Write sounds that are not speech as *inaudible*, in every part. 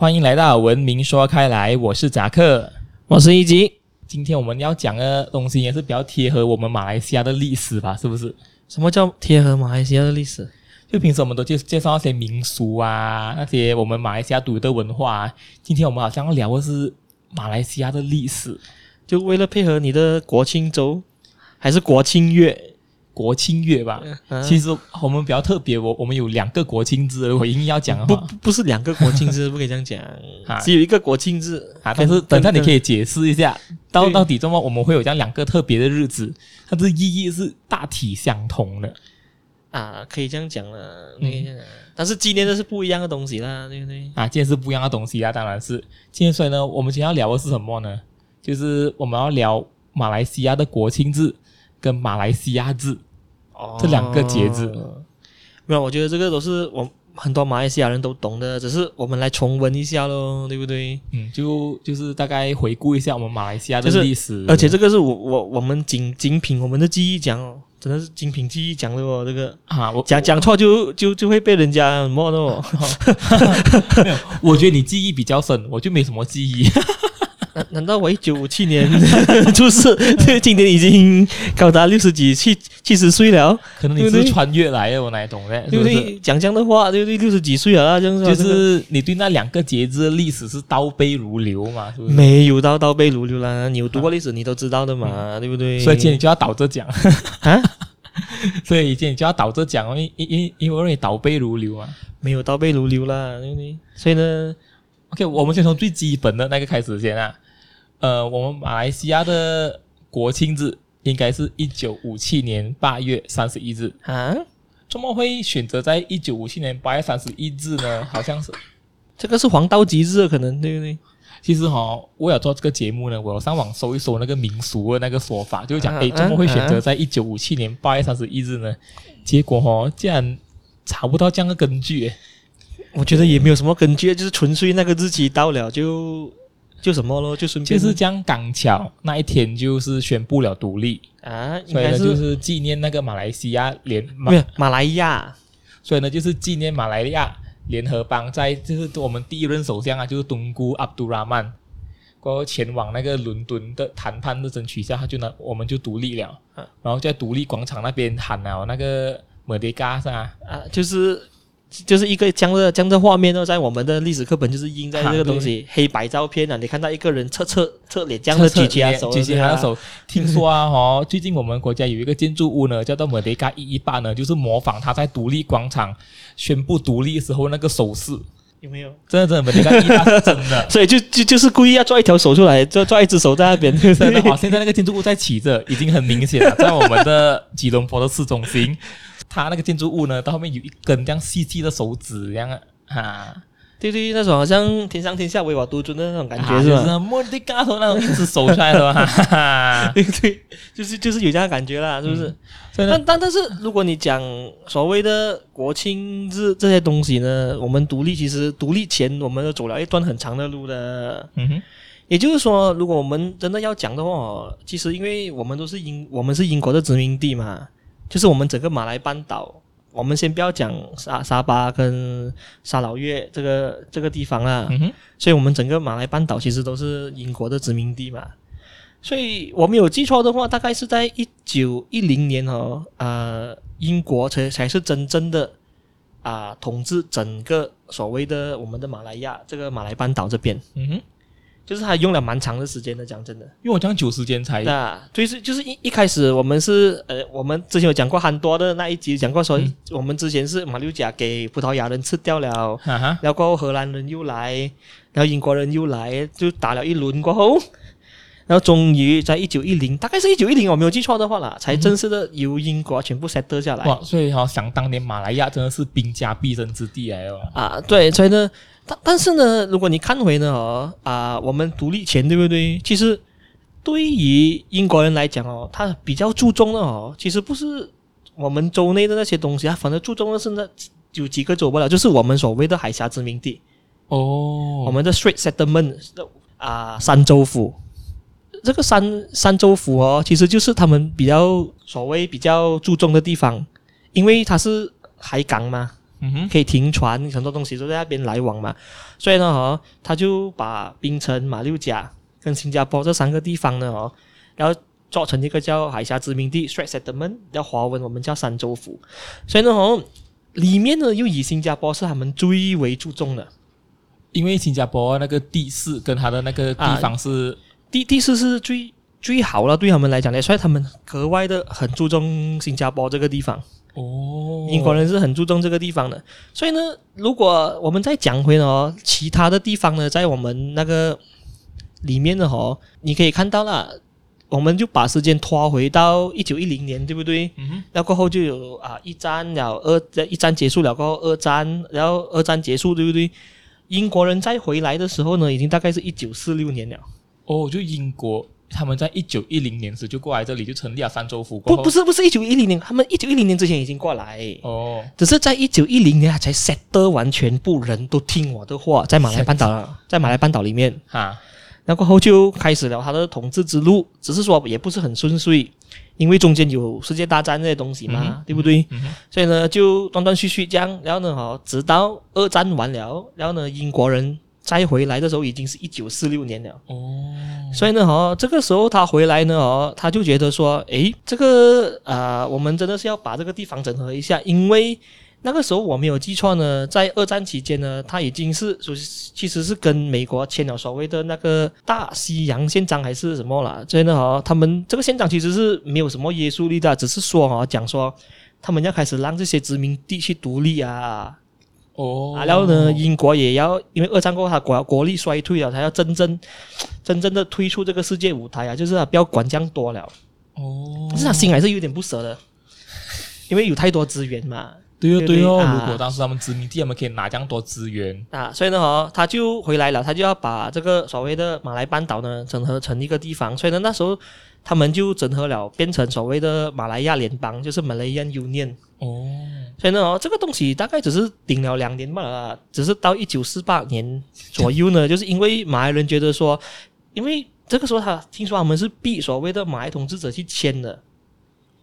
欢迎来到文明说开来，我是扎克，我是一吉。今天我们要讲的东西也是比较贴合我们马来西亚的历史吧？是不是？什么叫贴合马来西亚的历史？就平时我们都介介绍那些民俗啊，那些我们马来西亚独有的文化啊。今天我们好像要聊的是马来西亚的历史，就为了配合你的国庆周，还是国庆月？国庆月吧。嗯、其实我们比较特别，我我们有两个国庆日，我硬要讲的话，不不是两个国庆日，不可以这样讲，*laughs* 啊、只有一个国庆日啊。但是等下你可以解释一下，到到底怎么我们会有这样两个特别的日子，它的意义是大体相同的。啊，可以这样讲了，但是纪念的是不一样的东西啦，对不对？啊，纪念是不一样的东西啊，当然是。今天所以呢，我们今天要聊的是什么呢？就是我们要聊马来西亚的国庆日跟马来西亚日，哦，这两个节日。没有，我觉得这个都是我很多马来西亚人都懂的，只是我们来重温一下喽，对不对？嗯，就就是大概回顾一下我们马来西亚的历史，而且这个是我我我们仅仅凭我们的记忆讲哦。真的是精品记忆讲的哦，这个啊，我讲讲错就就就会被人家什么的哦。*laughs* *laughs* 没有，我觉得你记忆比较深，我就没什么记忆。难难道我一九五七年 *laughs* 出世，今年已经高达六十几、七七十岁了？可能你是穿越来的，我哪懂嘞？对不对？讲这样的话，对不对？六十几岁了啊，这样就是你对那两个节日的历史是倒背如流嘛？是不是？没有到倒背如流啦，你有读过历史，你都知道的嘛，啊、对不对？所以今天你就要倒着讲 *laughs* 啊！所以今天你就要倒着讲，因因因因为你倒背如流啊，没有倒背如流啦，对不对？所以呢。OK，我们先从最基本的那个开始先啊。呃，我们马来西亚的国庆日应该是一九五七年八月三十一日啊。怎么会选择在一九五七年八月三十一日呢？好像是这个是黄道吉日，可能对不对？其实哈、哦，为了做这个节目呢，我要上网搜一搜那个民俗的那个说法，就是讲，诶，怎么会选择在一九五七年八月三十一日呢？结果哈、哦，竟然查不到这样的根据。我觉得也没有什么根据，就是纯粹那个日期到了就就什么咯，就顺便就是这样刚巧那一天就是宣布了独立啊，所以呢就是纪念那个马来西亚联没有马来亚，所以呢就是纪念马来亚联合邦在就是我们第一任首相啊就是东姑阿卜杜拉曼，过后前往那个伦敦的谈判的争取下，他就呢我们就独立了，然后在独立广场那边喊了那个莫迪嘎是吧？啊，就是。就是一个这样的这样的画面呢，在我们的历史课本就是印在这个东西黑白照片啊，你看到一个人侧侧侧脸这样的举起他手，举起他的手。听说啊，*laughs* 哦，最近我们国家有一个建筑物呢，叫做莫迪嘎一一八呢，就是模仿他在独立广场宣布独立时候那个手势，有没有？真的真的莫迪嘎一一八是真的，*laughs* 所以就就就是故意要抓一条手出来，就抓一只手在那边。*laughs* 真的好，现在那个建筑物在起着，已经很明显了，在我们的吉隆坡的市中心。它那个建筑物呢，到后面有一根这样细细的手指，这样啊，对对，那种好像天上天下唯我独尊的那种感觉，是吧？莫迪嘎头那种一只手出来的，*laughs* 哈哈，对对，就是就是有这样的感觉啦，是不是？嗯、但但但是，如果你讲所谓的国庆日这些东西呢，我们独立其实独立前，我们都走了一段很长的路的。嗯哼，也就是说，如果我们真的要讲的话，其实因为我们都是英，我们是英国的殖民地嘛。就是我们整个马来半岛，我们先不要讲沙沙巴跟沙劳越这个这个地方啦，嗯哼，所以我们整个马来半岛其实都是英国的殖民地嘛，所以我没有记错的话，大概是在一九一零年哦，呃，英国才才是真正的啊、呃、统治整个所谓的我们的马来亚这个马来半岛这边，嗯哼。就是他用了蛮长的时间的，讲真的，因为我讲久时间才。那就是就是一一开始我们是呃，我们之前有讲过很多的那一集讲过说，嗯、我们之前是马六甲给葡萄牙人吃掉了，啊、哈然后过后荷兰人又来，然后英国人又来，就打了一轮过后，*laughs* 然后终于在一九一零，大概是一九一零，我没有记错的话啦，才正式的由英国全部 set 下来。哇，所以哈、哦，想当年马来亚真的是兵家必争之地来哦。啊，对，所以呢。但但是呢，如果你看回呢，哦啊，我们独立前对不对？其实对于英国人来讲哦，他比较注重的哦，其实不是我们州内的那些东西啊，反正注重的是那有几个走不了，就是我们所谓的海峡殖民地哦，我们的 Strait Settlement 啊，三州府。这个三三州府哦，其实就是他们比较所谓比较注重的地方，因为它是海港嘛。嗯哼，可以停船，很多东西都在那边来往嘛。所以呢，哦，他就把槟城、马六甲跟新加坡这三个地方呢，哦，然后做成一个叫海峡殖民地 （Strait Settlement），叫华文我们叫三州府。所以呢，哦，里面呢又以新加坡是他们最为注重的，因为新加坡那个地势跟它的那个地方是、啊、地地势是最最好了，对他们来讲呢，所以他们格外的很注重新加坡这个地方。哦，英国人是很注重这个地方的，所以呢，如果我们再讲回哦，其他的地方呢，在我们那个里面的哦，你可以看到啦，我们就把时间拖回到一九一零年，对不对？嗯哼。那过后就有啊一战了，二一战结束了过后二战，然后二战结束，对不对？英国人再回来的时候呢，已经大概是一九四六年了。哦，就英国。他们在一九一零年时就过来这里，就成立了三州府。不，不是，不是一九一零年，他们一九一零年之前已经过来。哦，只是在一九一零年才 settle 完，全部人都听我的话，在马来半岛，在马来半岛里面。哈，然后后就开始了他的统治之路，只是说也不是很顺遂，因为中间有世界大战这些东西嘛，嗯、对不对？嗯、所以呢，就断断续续这样，然后呢，哈，直到二战完了，然后呢，英国人。再回来的时候已经是一九四六年了哦，所以呢，哦，这个时候他回来呢，哦，他就觉得说，诶，这个啊、呃，我们真的是要把这个地方整合一下，因为那个时候我没有记错呢，在二战期间呢，他已经是属于其实是跟美国签了所谓的那个大西洋宪章还是什么啦，所以呢，哦，他们这个宪章其实是没有什么约束力的，只是说哈，讲说他们要开始让这些殖民地去独立啊。哦，然后呢，英国也要，因为二战过后，它国国力衰退了，他要真正真正的退出这个世界舞台啊，就是他不要管这样多了。哦，但是他心还是有点不舍的，因为有太多资源嘛。对哦，对哦。啊、如果当时他们殖民地，他们可以拿这样多资源啊，所以呢，哦，他就回来了，他就要把这个所谓的马来半岛呢整合成一个地方，所以呢，那时候他们就整合了，变成所谓的马来亚联邦，就是 Malayan Union。哦，所以呢，哦，这个东西大概只是顶了两年吧，只是到一九四八年左右呢，就是因为马来人觉得说，因为这个时候他听说他们是逼所谓的马来统治者去签的，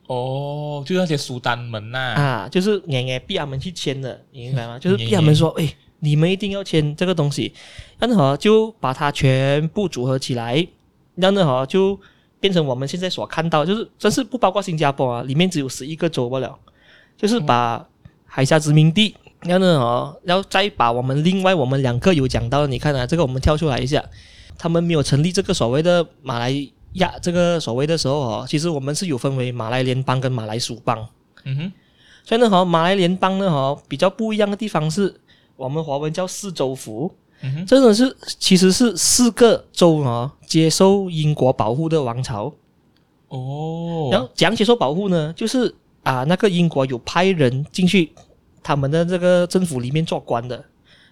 哦，就那些苏丹们呐，啊，就是硬硬逼他们去签的，你明白吗？就是逼他们说，哎，你们一定要签这个东西，然后呢，就把它全部组合起来，然后呢，就变成我们现在所看到，就是真是不包括新加坡啊，里面只有十一个州不了。就是把海峡殖民地，然后然后再把我们另外我们两个有讲到，你看啊，这个我们跳出来一下，他们没有成立这个所谓的马来亚这个所谓的时候哦，其实我们是有分为马来联邦跟马来属邦。嗯哼，所以呢哈，马来联邦呢哈比较不一样的地方是我们华文叫四州府，嗯哼，真的是其实是四个州啊接受英国保护的王朝。哦，然后讲接受保护呢，就是。啊，那个英国有派人进去他们的这个政府里面做官的，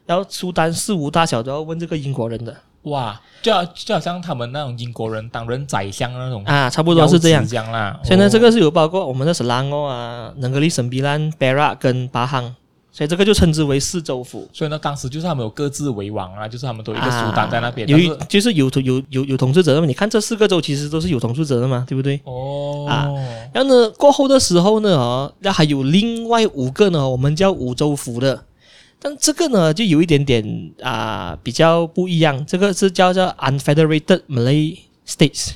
然后苏丹事无大小都要问这个英国人的。哇，就好就好像他们那种英国人担任宰相那种啊，差不多是这样。这样啦。所以呢，这个是有包括我们的斯拉哦啊、能格里、圣比兰、贝拉跟巴杭。所以这个就称之为四州府。所以呢，当时就是他们有各自为王啊，就是他们都有一个苏丹在那边。由于就是有有有有统治者的嘛，你看这四个州其实都是有统治者的嘛，对不对？哦。啊，然后呢，过后的时候呢，哦，那还有另外五个呢，我们叫五州府的。但这个呢，就有一点点啊比较不一样。这个是叫做 Unfederated Malay States。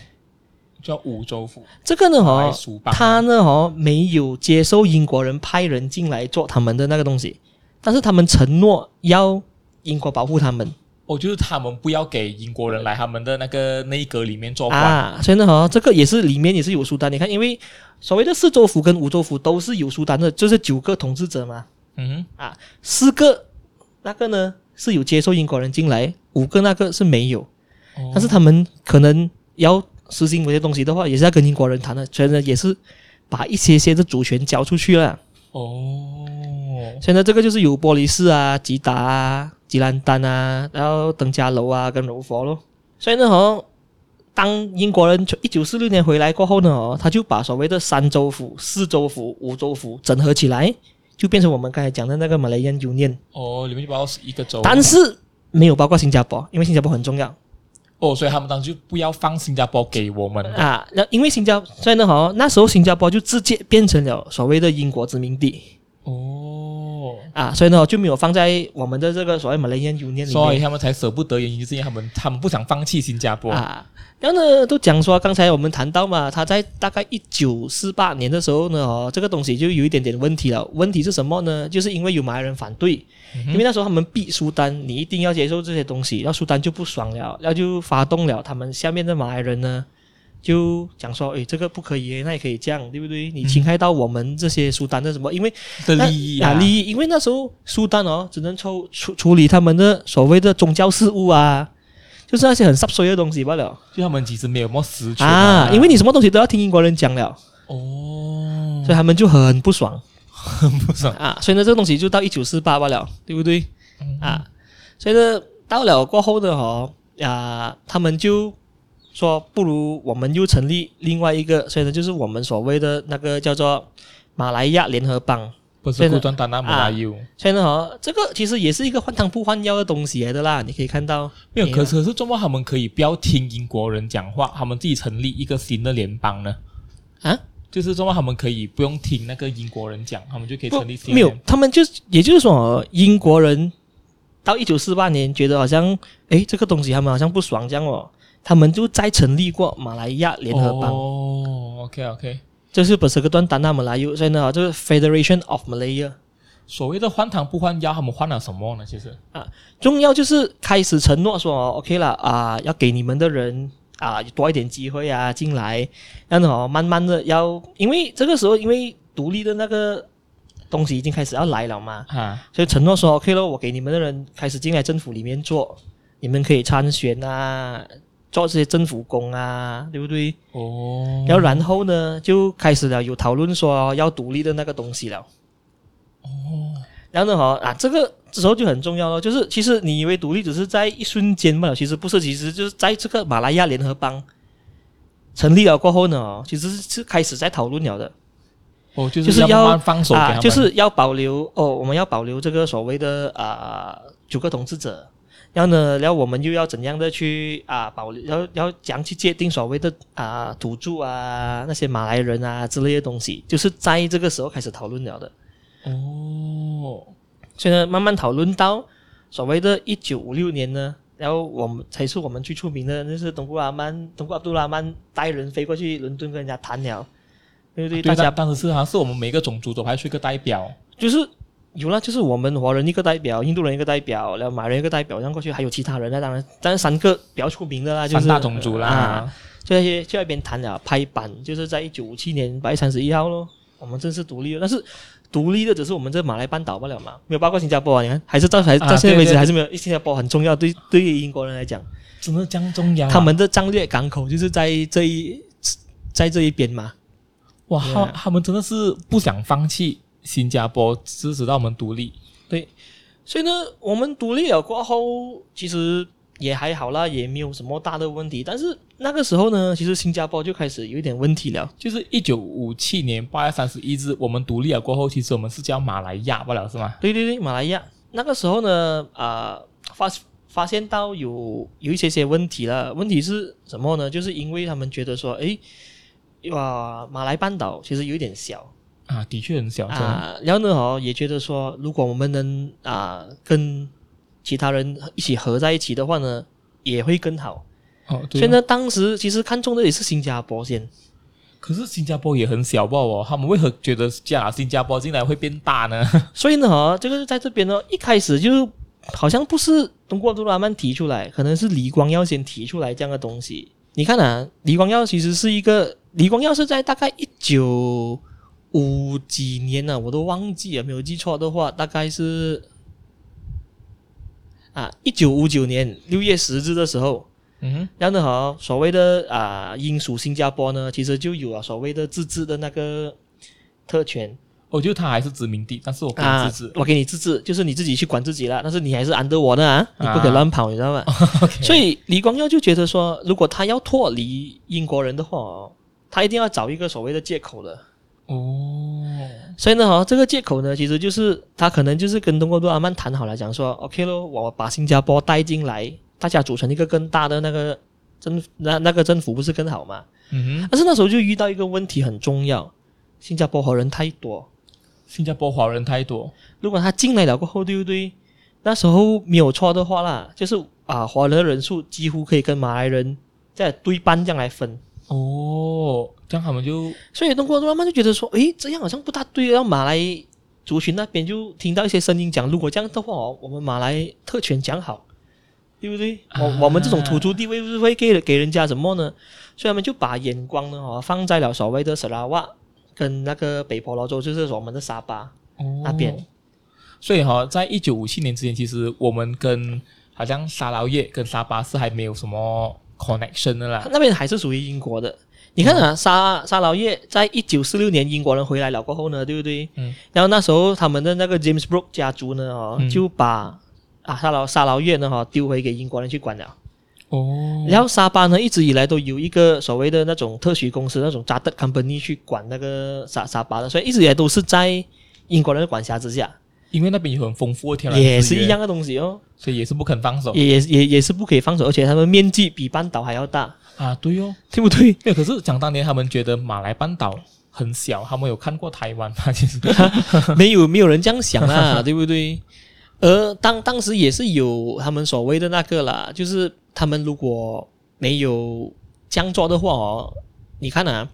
叫五州府，这个呢，哦，他呢，哦，没有接受英国人派人进来做他们的那个东西，但是他们承诺要英国保护他们。哦，就是他们不要给英国人来他们的那个内阁里面做官啊。所以呢，哈，这个也是里面也是有苏丹。你看，因为所谓的四州府跟五州府都是有苏丹的，就是九个统治者嘛。嗯，啊，四个那个呢是有接受英国人进来，五个那个是没有，哦，但是他们可能要。实行某些东西的话，也是要跟英国人谈的，所以呢，也是把一些些的主权交出去了。哦，现在这个就是有波利斯啊、吉达啊、吉兰丹啊，然后登嘉楼啊跟柔佛咯。所以呢，哦，当英国人从一九四六年回来过后呢，哦，他就把所谓的三州府、四州府、五州府整合起来，就变成我们刚才讲的那个马来人 Union。哦，里面就包括一个州，但是没有包括新加坡，因为新加坡很重要。哦，所以他们当时就不要放新加坡给我们啊，那因为新加坡，所以呢，哈，那时候新加坡就直接变成了所谓的英国殖民地。哦，啊，所以呢就没有放在我们的这个所谓 Malayan Union 里面，所以他们才舍不得，原因就是因为他们他们不想放弃新加坡啊。然后呢，都讲说刚才我们谈到嘛，他在大概一九四八年的时候呢，哦，这个东西就有一点点问题了。问题是什么呢？就是因为有马来人反对，嗯、因为那时候他们逼苏丹，你一定要接受这些东西，然后苏丹就不爽了，然后就发动了他们下面的马来人呢。就讲说，诶，这个不可以，那也可以这样，对不对？你侵害到我们这些苏丹的什么？因为的利益啊，利益，因为那时候苏丹哦，只能抽处处理他们的所谓的宗教事务啊，就是那些很湿碎的东西罢了。就他们其实没有什么实权啊，因为你什么东西都要听英国人讲了哦，所以他们就很不爽，很不爽啊。所以呢，这个东西就到一九四八罢了，对不对？啊，所以呢，到了过后的哦，啊，他们就。说不如我们又成立另外一个，所以呢，就是我们所谓的那个叫做马来亚联合邦，不是孤单单那马来亚。所以呢，哈，这个其实也是一个换汤不换药的东西来的啦。你可以看到，没有，可是可是，怎么他们可以不要听英国人讲话，他们自己成立一个新的联邦呢？啊，就是怎么他们可以不用听那个英国人讲，他们就可以成立新的。没有，他们就也就是说，英国人到一九四八年觉得好像，诶，这个东西他们好像不爽这样哦。他们就再成立过马来亚联合邦。哦，OK OK，这是不是个段单那马来语？所以呢，就是 Federation of Malaya。所谓的换汤不换药，他们换了什么呢？其实啊，重要就是开始承诺说，OK 了啊，要给你们的人啊多一点机会啊进来，然后慢慢的要，因为这个时候因为独立的那个东西已经开始要来了嘛，啊，所以承诺说 OK 了，我给你们的人开始进来政府里面做，你们可以参选啊。做这些政府工啊，对不对？哦。然后然后呢，就开始了有讨论说要独立的那个东西了。哦。然后呢，哈啊，这个时候就很重要了，就是其实你以为独立只是在一瞬间嘛，其实不是，其实就是在这个马来亚联合邦成立了过后呢，其实是开始在讨论了的。哦，就是要放手啊，就是要保留哦，我们要保留这个所谓的啊九个统治者。然后呢，然后我们又要怎样的去啊保留？要要怎样去界定所谓的啊土著啊那些马来人啊之类的东西，就是在这个时候开始讨论了的。哦，所以呢，慢慢讨论到所谓的一九五六年呢，然后我们才是我们最出名的，就是东姑阿曼，东姑阿杜拉曼带人飞过去伦敦跟人家谈了，对不对？对，大家当时是好像是我们每个种族都派出一个代表，就是。有啦，就是我们华人一个代表，印度人一个代表，然后马来人一个代表，这样过去还有其他人那，当然，但是三个比较出名的啦，就是三大种族啦，啊、就那些就那边谈了拍板，就是在一九五七年八月三十一号咯，我们正式独立了。但是独立的只是我们这马来半岛不了嘛，没有包括新加坡啊，你看还是到还到现在为止还是没有，新加坡很重要，对对于英国人来讲，真的这样重要，他们的战略港口就是在这一在这一边嘛，哇，他他们真的是不想放弃新加坡，支持到我们独立。对，所以呢，我们独立了过后，其实也还好啦，也没有什么大的问题。但是那个时候呢，其实新加坡就开始有一点问题了。就是一九五七年八月三十一日，我们独立了过后，其实我们是叫马来亚不了，是吗？对对对，马来亚。那个时候呢，啊、呃，发发现到有有一些些问题了。问题是什么呢？就是因为他们觉得说，诶，哇，马来半岛其实有一点小。啊，的确很小啊。然后呢，哦，也觉得说，如果我们能啊跟其他人一起合在一起的话呢，也会更好。哦，对。所以呢，当时其实看中的也是新加坡先。可是新加坡也很小，不哦，他们为何觉得加新加坡进来会变大呢？*laughs* 所以呢，哈，这个在这边呢，一开始就好像不是通过杜拉曼提出来，可能是李光耀先提出来这样的东西。你看啊，李光耀其实是一个，李光耀是在大概一九。五几年了，我都忘记了，没有记错的话，大概是啊，一九五九年六月十日的时候，嗯哼，然后呢，所谓的啊，英属新加坡呢，其实就有了所谓的自治的那个特权。我觉得他还是殖民地，但是我给你自治，啊，我给你自治，就是你自己去管自己了，但是你还是 under 我的啊，你不可以乱跑，你知道吗？*laughs* Okay 所以李光耀就觉得说，如果他要脱离英国人的话，他一定要找一个所谓的借口的。哦，所以呢，哈，这个借口呢，其实就是他可能就是跟东哥杜阿曼谈好了，讲说，OK 咯，我把新加坡带进来，大家组成一个更大的那个政，那那个政府不是更好吗？嗯哼。但是那时候就遇到一个问题很重要，新加坡华人太多，新加坡华人太多。如果他进来了过后，对不对？那时候没有错的话啦，就是啊，华人的人数几乎可以跟马来人在对半这样来分。哦，这样他们就所以东哥慢慢就觉得说，诶，这样好像不大对。然后马来族群那边就听到一些声音讲，如果这样的话哦，我们马来特权讲好。对不对？我、啊、我们这种土著地位是会给给人家什么呢？所以他们就把眼光呢，哦，放在了所谓的沙拉瓦跟那个北婆罗洲，就是我们的沙巴、哦、那边。所以哈，在一九五七年之前，其实我们跟好像沙劳越跟沙巴是还没有什么 connection 的啦。那边还是属于英国的。你看啊，嗯、沙沙劳越在一九四六年英国人回来了过后呢，对不对？嗯。然后那时候他们的那个 James Brooke 家族呢，哦，嗯、就把。啊，沙劳沙劳越呢哈，丢回给英国人去管了。哦，然后沙巴呢，一直以来都有一个所谓的那种特许公司，那种 chartered company 去管那个沙沙巴的，所以一直以来都是在英国人的管辖之下。因为那边有很丰富的天然资源，也是一样的东西哦，所以也是不肯放手，也也也是不可以放手，而且他们面积比半岛还要大啊，对哦，对不对？对，可是讲当年他们觉得马来半岛很小，他们有看过台湾吗？*laughs* 其实没有，没有人这样想啊，*laughs* 对不对？而当当时也是有他们所谓的那个啦，就是他们如果没有这样做的话哦，你看啊，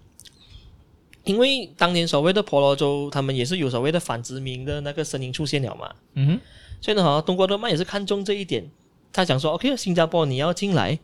因为当年所谓的婆罗洲，他们也是有所谓的反殖民的那个声音出现了嘛，嗯哼，所以呢哈，东国德曼也是看中这一点，他想说，OK，新加坡你要进来，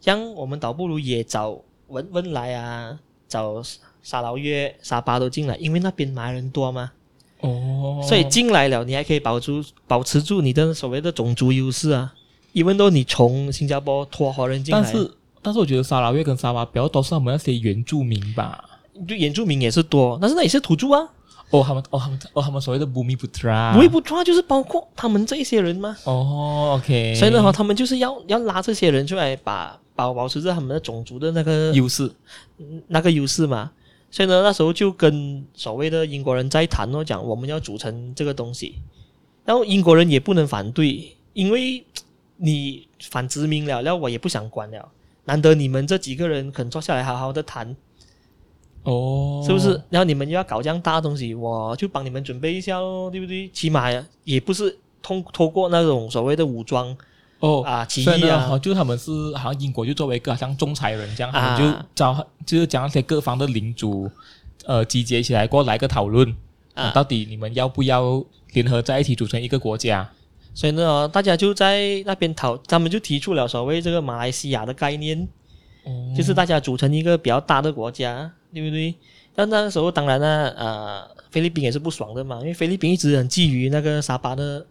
这样我们倒不如也找文文莱啊，找沙劳越、沙巴都进来，因为那边马来人多嘛。哦，所以进来了，你还可以保住、保持住你的所谓的种族优势啊。因为都你从新加坡拖华人进来，但是但是我觉得沙劳越跟沙巴比较多是他们那些原住民吧？对，原住民也是多，但是那也是土著啊。哦，他们哦他们哦他们所谓的 Bumiputra Bumiputra 就是包括他们这一些人吗？哦，OK。所以的话，他们就是要要拉这些人出来把，把保保持着他们的种族的那个优势，那个优势嘛。所以呢，那时候就跟所谓的英国人在谈哦，讲我们要组成这个东西，然后英国人也不能反对，因为你反殖民了，然后我也不想管了，难得你们这几个人肯坐下来好好的谈，哦，是不是？然后你们又要搞这样大的东西，我就帮你们准备一下喽，对不对？起码也不是通通过那种所谓的武装。哦啊，起义啊，就他们是好像英国就作为一个好像仲裁人这样，他们就找就是将那些各方的领主呃集结起来过来个讨论啊，到底你们要不要联合在一起组成一个国家？所以呢，大家就在那边讨，他们就提出了所谓这个马来西亚的概念，哦，就是大家组成一个比较大的国家，对不对？但那个时候当然呢，呃，菲律宾也是不爽的嘛，因为菲律宾一直很觊觎那个沙巴的。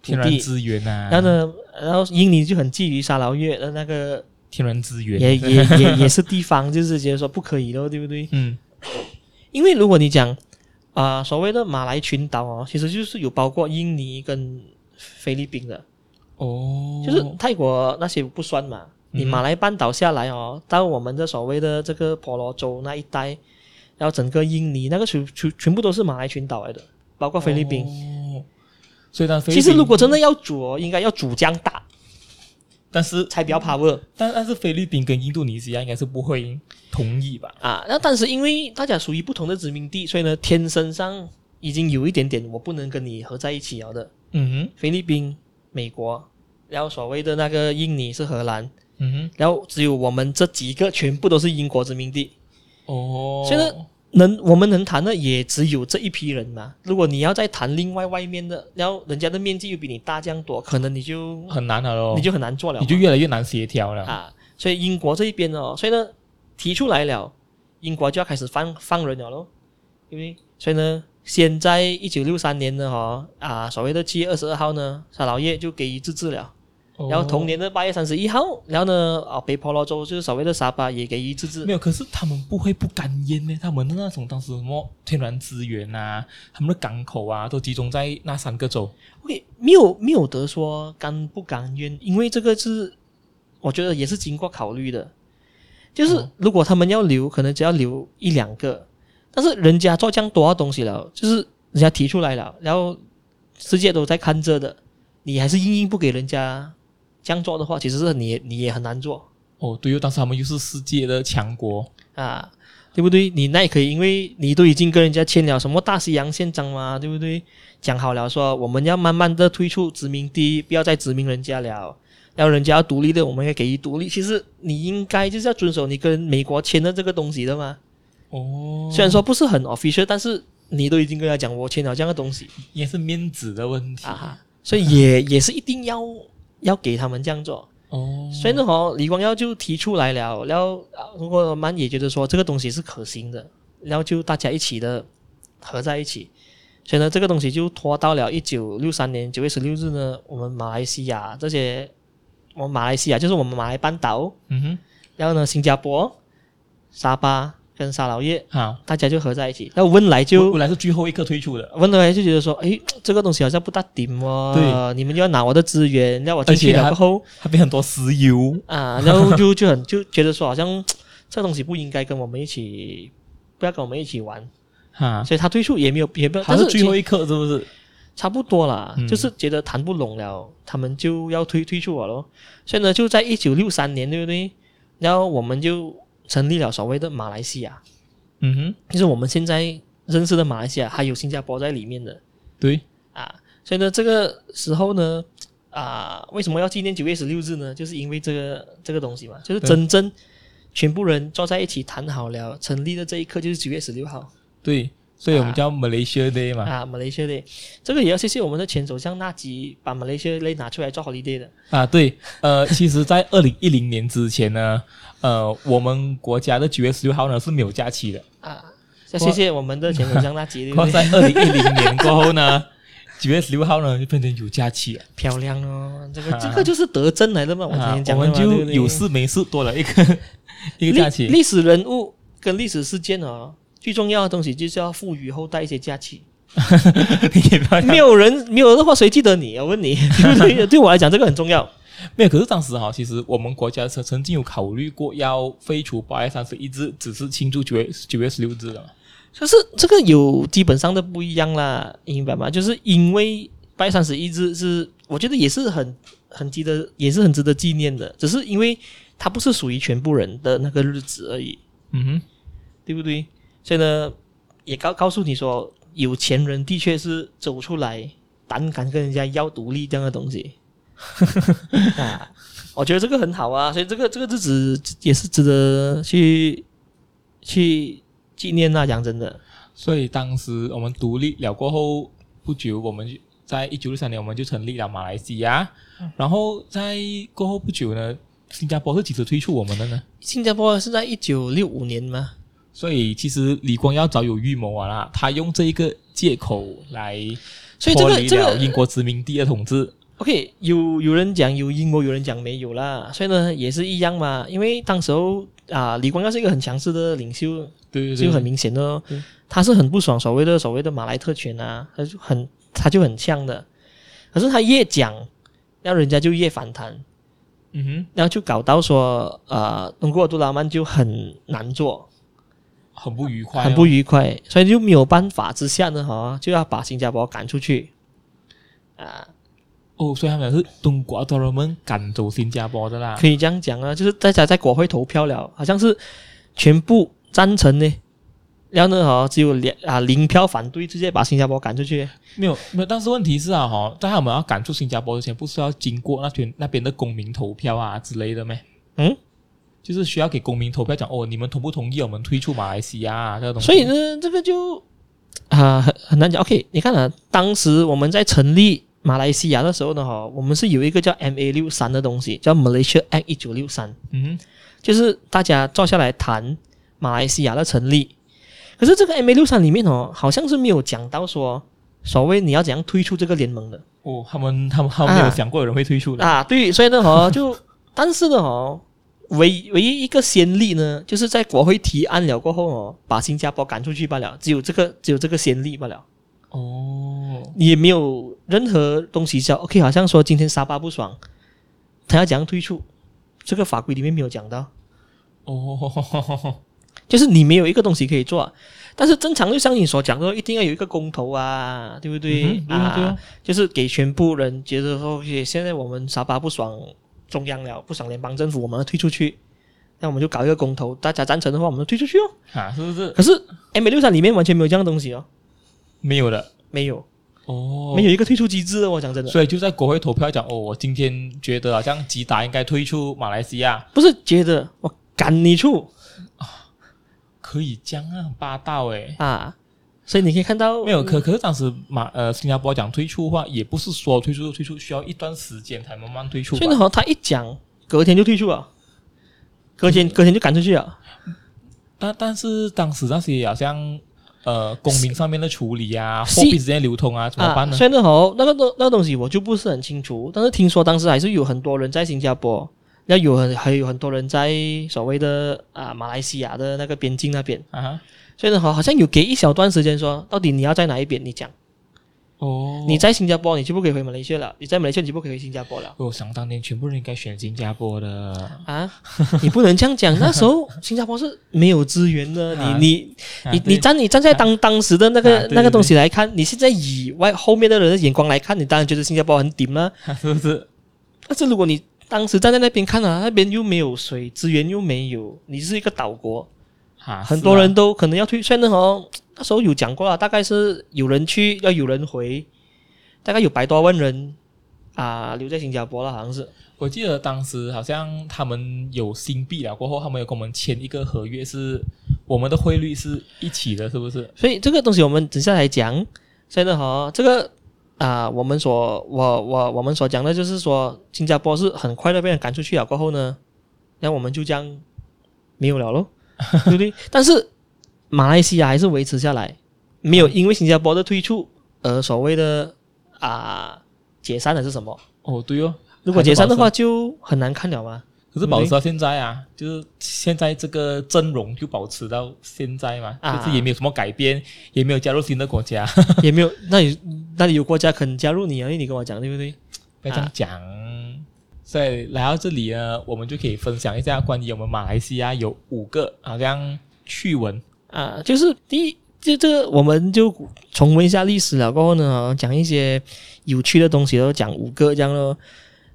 天然资源啊，然后呢，然后印尼就很觊觎沙劳越的那个天然资源，也也也也是地方，就是觉得说不可以咯，对不对？嗯，因为如果你讲啊、呃，所谓的马来群岛哦，其实就是有包括印尼跟菲律宾的哦，就是泰国那些不算嘛。你马来半岛下来哦，到我们的所谓的这个婆罗洲那一带，然后整个印尼那个全全全部都是马来群岛来的，包括菲律宾。哦所以，其实如果真的要组哦，应该要组这样大，但是才比较 power。但但是菲律宾跟印度尼西亚应该是不会同意吧？啊，那但是因为大家属于不同的殖民地，所以呢，天生上已经有一点点我不能跟你合在一起了的。嗯哼，菲律宾、美国，然后所谓的那个印尼是荷兰，嗯哼，然后只有我们这几个全部都是英国殖民地。哦，所以呢。能我们能谈的也只有这一批人嘛。如果你要再谈另外外面的，然后人家的面积又比你大这样多，可能你就很难了咯，你就很难做了，你就越来越难协调了啊。所以英国这一边哦，所以呢提出来了，英国就要开始放放人了咯。因为所以呢，现在一九六三年呢哈啊，所谓的七月二十二号呢，沙劳越就给予自治了。然后同年的八月三十一号，然后呢，啊，北婆罗洲就是所谓的沙巴也给予自治。没有，可是他们不会不甘愿呢？他们的那种当时什么天然资源啊，他们的港口啊，都集中在那三个州。OK，没有没有得说甘不干烟，因为这个是我觉得也是经过考虑的。就是如果他们要留，可能只要留一两个，但是人家做这样多的东西了，就是人家提出来了，然后世界都在看着的，你还是硬硬不给人家。这样做的话，其实是你你也很难做哦。对，当时他们又是世界的强国啊，对不对？你那也可以，因为你都已经跟人家签了什么大西洋宪章嘛，对不对？讲好了说我们要慢慢的退出殖民地，不要再殖民人家了，要人家要独立的，我们要给予独立。其实你应该就是要遵守你跟美国签的这个东西的嘛。哦，虽然说不是很 official，但是你都已经跟他讲我签了这样的东西，也是面子的问题啊，所以也也是一定要要给他们这样做。哦，所以呢，哈，李光耀就提出来了，然后如果曼也觉得说这个东西是可行的，然后就大家一起的合在一起，所以呢，这个东西就拖到了一九六三年九月十六日呢，我们马来西亚这些，我们马来西亚就是我们马来半岛，嗯哼，然后呢，新加坡、沙巴。跟沙老叶啊，大家就合在一起。那温莱就温莱是最后一刻退出的。温莱就觉得说，哎，这个东西好像不大顶哦。对，你们就要拿我的资源，要我进去了过后，还变很多石油啊，然后就就很就觉得说，好像这个东西不应该跟我们一起，不要跟我们一起玩啊。所以他退出也没有也没有，他是最后一刻是不是？差不多啦，嗯、就是觉得谈不拢了，他们就要退退出我咯。所以呢，就在一九六三年，对不对？然后我们就成立了所谓的马来西亚。嗯哼，就是我们现在认识的马来西亚，还有新加坡在里面的。对啊，所以呢，这个时候呢，啊，为什么要纪念九月十六日呢？就是因为这个这个东西嘛，就是真正全部人坐在一起谈好了成立的这一刻，就是九月十六号。对，所以我们叫 Malaysia Day 嘛。啊，Malaysia Day，这个也要谢谢我们的前首相纳吉把 Malaysia Day 拿出来做 holiday 的。啊，对，呃，其实，在二零一零年之前呢。呃，我们国家的九月十六号呢是没有假期的啊。谢谢我们的前首相大吉。在二零一零年过后呢，九月十六号呢就变成有假期了。漂亮哦，这个、啊、这个就是德政来的嘛。我今天讲我们就有事没事多了一个 *laughs* 一个假期。历史人物跟历史事件哦，最重要的东西就是要赋予后代一些假期。*laughs* 没有人没有的话，谁记得你？我问你，*laughs* 对，对我来讲，这个很重要。没有，可是当时哈，其实我们国家曾曾经有考虑过要废除八月三十一日，只是庆祝九月九月十六日的。就是这个有基本上的不一样啦，明白吗？就是因为八月三十一日是，我觉得也是很很值得，也是很值得纪念的。只是因为它不是属于全部人的那个日子而已，嗯哼，对不对？所以呢，也告告诉你说，有钱人的确是走出来胆敢跟人家要独立这样的东西。*laughs* 啊，我觉得这个很好啊，所以这个这个日子也是值得去去纪念啊，讲真的。所以当时我们独立了过后不久，我们在一九六三年我们就成立了马来西亚。然后在过后不久呢，新加坡是几时推出我们的呢？新加坡是在一九六五年吗？所以其实李光耀早有预谋啊啦，他用这一个借口来脱离了英国殖民地的统治。OK，有有人讲有阴谋，有人讲没有啦，所以呢也是一样嘛。因为当时候啊，李光耀是一个很强势的领袖，对，对，对，就很明显的，他是很不爽所谓的所谓的马来特权啊，他就很他就很呛的。可是他越讲，让人家就越反弹，嗯哼，然后就搞到说，呃，通过杜拉曼就很难做，很不愉快，哦，很不愉快，所以就没有办法之下呢，哈，就要把新加坡赶出去，啊。哦，所以他们是东姑阿多拉曼赶走新加坡的啦，可以这样讲啊，就是大家在国会投票了，好像是全部赞成呢，然后呢，哈，只有两啊零票反对，直接把新加坡赶出去。没有，没有，但是问题是啊，哈，在他们要赶出新加坡之前，不是要经过那边那边的公民投票啊之类的咩？嗯，就是需要给公民投票讲，哦，你们同不同意我们退出马来西亚啊这个东西？所以呢，这个就啊很很难讲。OK，你看啊，当时我们在成立。马来西亚的时候呢，哈，我们是有一个叫 MA 六三的东西，叫 Malaysia Act 一九六三，嗯，就是大家坐下来谈马来西亚的成立。可是这个 MA 六三里面哦，好像是没有讲到说所谓你要怎样退出这个联盟的。哦，他们他们他们没有想过有人会退出的啊，啊，对，所以呢，哈，*laughs* 就但是呢，哈，唯唯一一个先例呢，就是在国会提案了过后哦，把新加坡赶出去罢了，只有这个只有这个先例罢了。哦，也没有任何东西叫 OK，好像说今天沙巴不爽，他要怎样退出，这个法规里面没有讲到。哦，就是你没有一个东西可以做，但是正常就像你所讲的，一定要有一个公投啊，对不对？嗯、啊，对啊，就是给全部人觉得说，现在我们沙巴不爽中央了，不爽联邦政府，我们要退出去那我们就搞一个公投，大家赞成的话，我们就退出去哦。啊，是不是？可是 M 六三里面完全没有这样的东西哦，没有的，没有哦，没有一个退出机制的。我讲真的，所以就在国会投票讲，哦，我今天觉得好像吉达应该退出马来西亚，不是觉得我赶你出啊，可以这样啊，霸道诶啊。所以你可以看到，没有可可是当时马呃新加坡讲退出的话，也不是说退出就退出，需要一段时间才慢慢退出。所以好像，他一讲，隔天就退出了，隔天隔天就赶出去了。但但是当时那些好像呃公民上面的处理啊，货币之间流通啊，怎么办呢？所以呢，好，那个东那个东西我就不是很清楚。但是听说当时还是有很多人在新加坡，要有很还有很多人在所谓的啊马来西亚的那个边境那边啊。所以呢，好，好像有给一小段时间说，到底你要在哪一边？你讲。哦。你在新加坡，你就不可以回马来西亚了；你在马来西亚，你就不可以回新加坡了。我想当年，全部人应该选新加坡的啊！*laughs* 你不能这样讲。那时候新加坡是没有资源的。你 *laughs* 你你你站你站在当当时的那个那个东西来看，你现在以外后面的人的眼光来看，你当然觉得新加坡很顶了，*laughs* 是不是？但是如果你当时站在那边看啊，那边又没有水，资源又没有，你是一个岛国。啊、很多人都可能要退，虽然哦，那时候有讲过了，大概是有人去，要有人回，大概有百多万人啊留在新加坡了，好像是。我记得当时好像他们有新币了，过后他们有跟我们签一个合约，是我们的汇率是一起的，是不是？所以这个东西我们等下来讲。现在哈，这个啊，我们所我我我们所讲的就是说，新加坡是很快的被人赶出去了，过后呢，那我们就这样没有了喽。对不对？*laughs* 但是马来西亚还是维持下来，没有因为新加坡的退出而所谓的啊、呃、解散的是什么？哦，对哦，如果解散的话就很难看了嘛。可是保持到现在啊，就是现在这个阵容就保持到现在嘛，啊、就是也没有什么改变，也没有加入新的国家，*laughs* 也没有。那你那里有国家肯加入你啊？你跟我讲对不对？不要这样讲。啊所以来到这里呢，我们就可以分享一下关于我们马来西亚有五个好像趣闻啊，就是第一，就这个我们就重温一下历史了，过后呢，讲一些有趣的东西，都讲五个这样咯。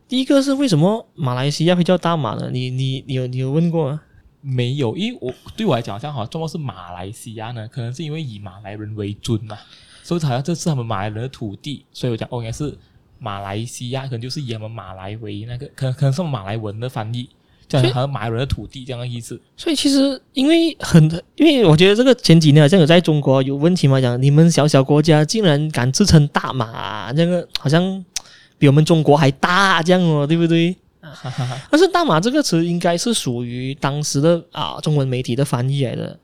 第一个是为什么马来西亚会叫大马呢？你你你有你有问过吗？没有，因为我对我来讲，好像好像中国是马来西亚呢，可能是因为以马来人为尊嘛，所以好像这是他们马来人的土地，所以我讲哦，应该是。马来西亚可能就是以他们马来为那个，可能可能是马来文的翻译，叫好像马来人的土地这样的意思。所以其实因为很，因为我觉得这个前几年好像有在中国有问题嘛，讲你们小小国家竟然敢自称大马，这个好像比我们中国还大这样哦，对不对？但是大马这个词应该是属于当时的啊中文媒体的翻译来的，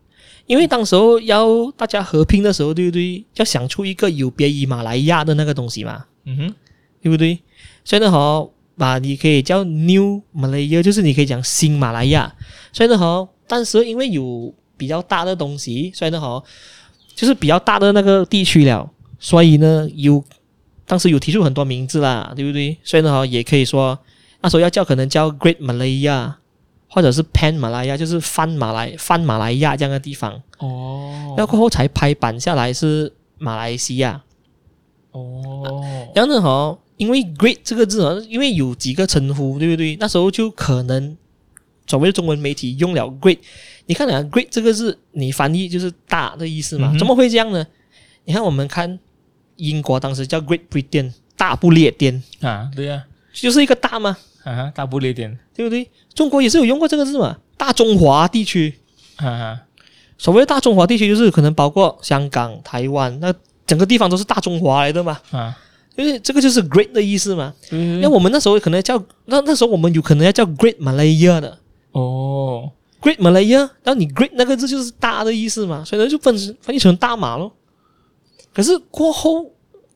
因为当时候要大家合拼的时候，对不对？要想出一个有别于马来亚的那个东西嘛。嗯哼。对不对？所以呢，好，啊，你可以叫 New Malaya，就是你可以讲新马来亚。所以呢，好，但是因为有比较大的东西，所以呢，好，就是比较大的那个地区了。所以呢，有当时有提出很多名字啦，对不对？所以呢，好，也可以说那时候要叫可能叫 Great Malaya，或者是 Pan Malaya，就是泛马来泛马来亚这样的地方。哦，然后过后才拍板下来是马来西亚。哦，然后呢，好。因为 “great” 这个字啊，因为有几个称呼，对不对？那时候就可能所谓的中文媒体用了 “great”。你看啊，“great” 这个字，你翻译就是大的意思嘛？嗯、怎么会这样呢？你看，我们看英国当时叫 “Great Britain”，大不列颠啊，对呀、啊，就是一个大嘛，啊，大不列颠，对不对？中国也是有用过这个字嘛，大中华地区，啊，所谓的大中华地区就是可能包括香港、台湾，那整个地方都是大中华来的嘛，啊。因为这个就是 “great” 的意思嘛，嗯，那我们那时候可能叫那那时候我们有可能要叫 “Great Malaya” 的。哦，“Great Malaya”，然后你 “great” 那个字就是大的意思嘛，所以呢就分翻译成大马咯。可是过后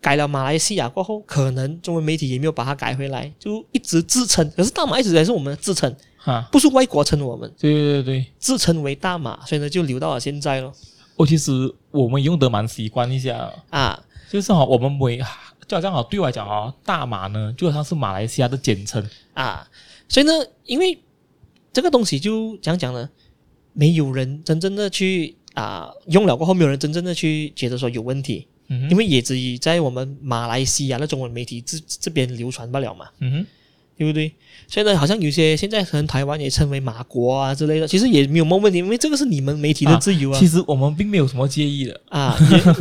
改了马来西亚过后，可能中文媒体也没有把它改回来，就一直自称。可是大马一直还是我们的自称，哈，不是外国称我们，对对对，自称为大马，所以呢就留到了现在咯。哦，其实我们用的蛮习惯一下。啊，就是哈，我们每。就好像好对我来讲哦，大马呢就好像是马来西亚的简称。啊，所以呢，因为这个东西就讲讲呢，没有人真正的去啊用了过后，没有人真正的去觉得说有问题，嗯，因为也只在我们马来西亚的中文媒体这这边流传不了嘛，嗯哼，对不对？现在好像有些现在可能台湾也称为马国啊之类的，其实也没有什么问题，因为这个是你们媒体的自由啊。啊其实我们并没有什么介意的啊，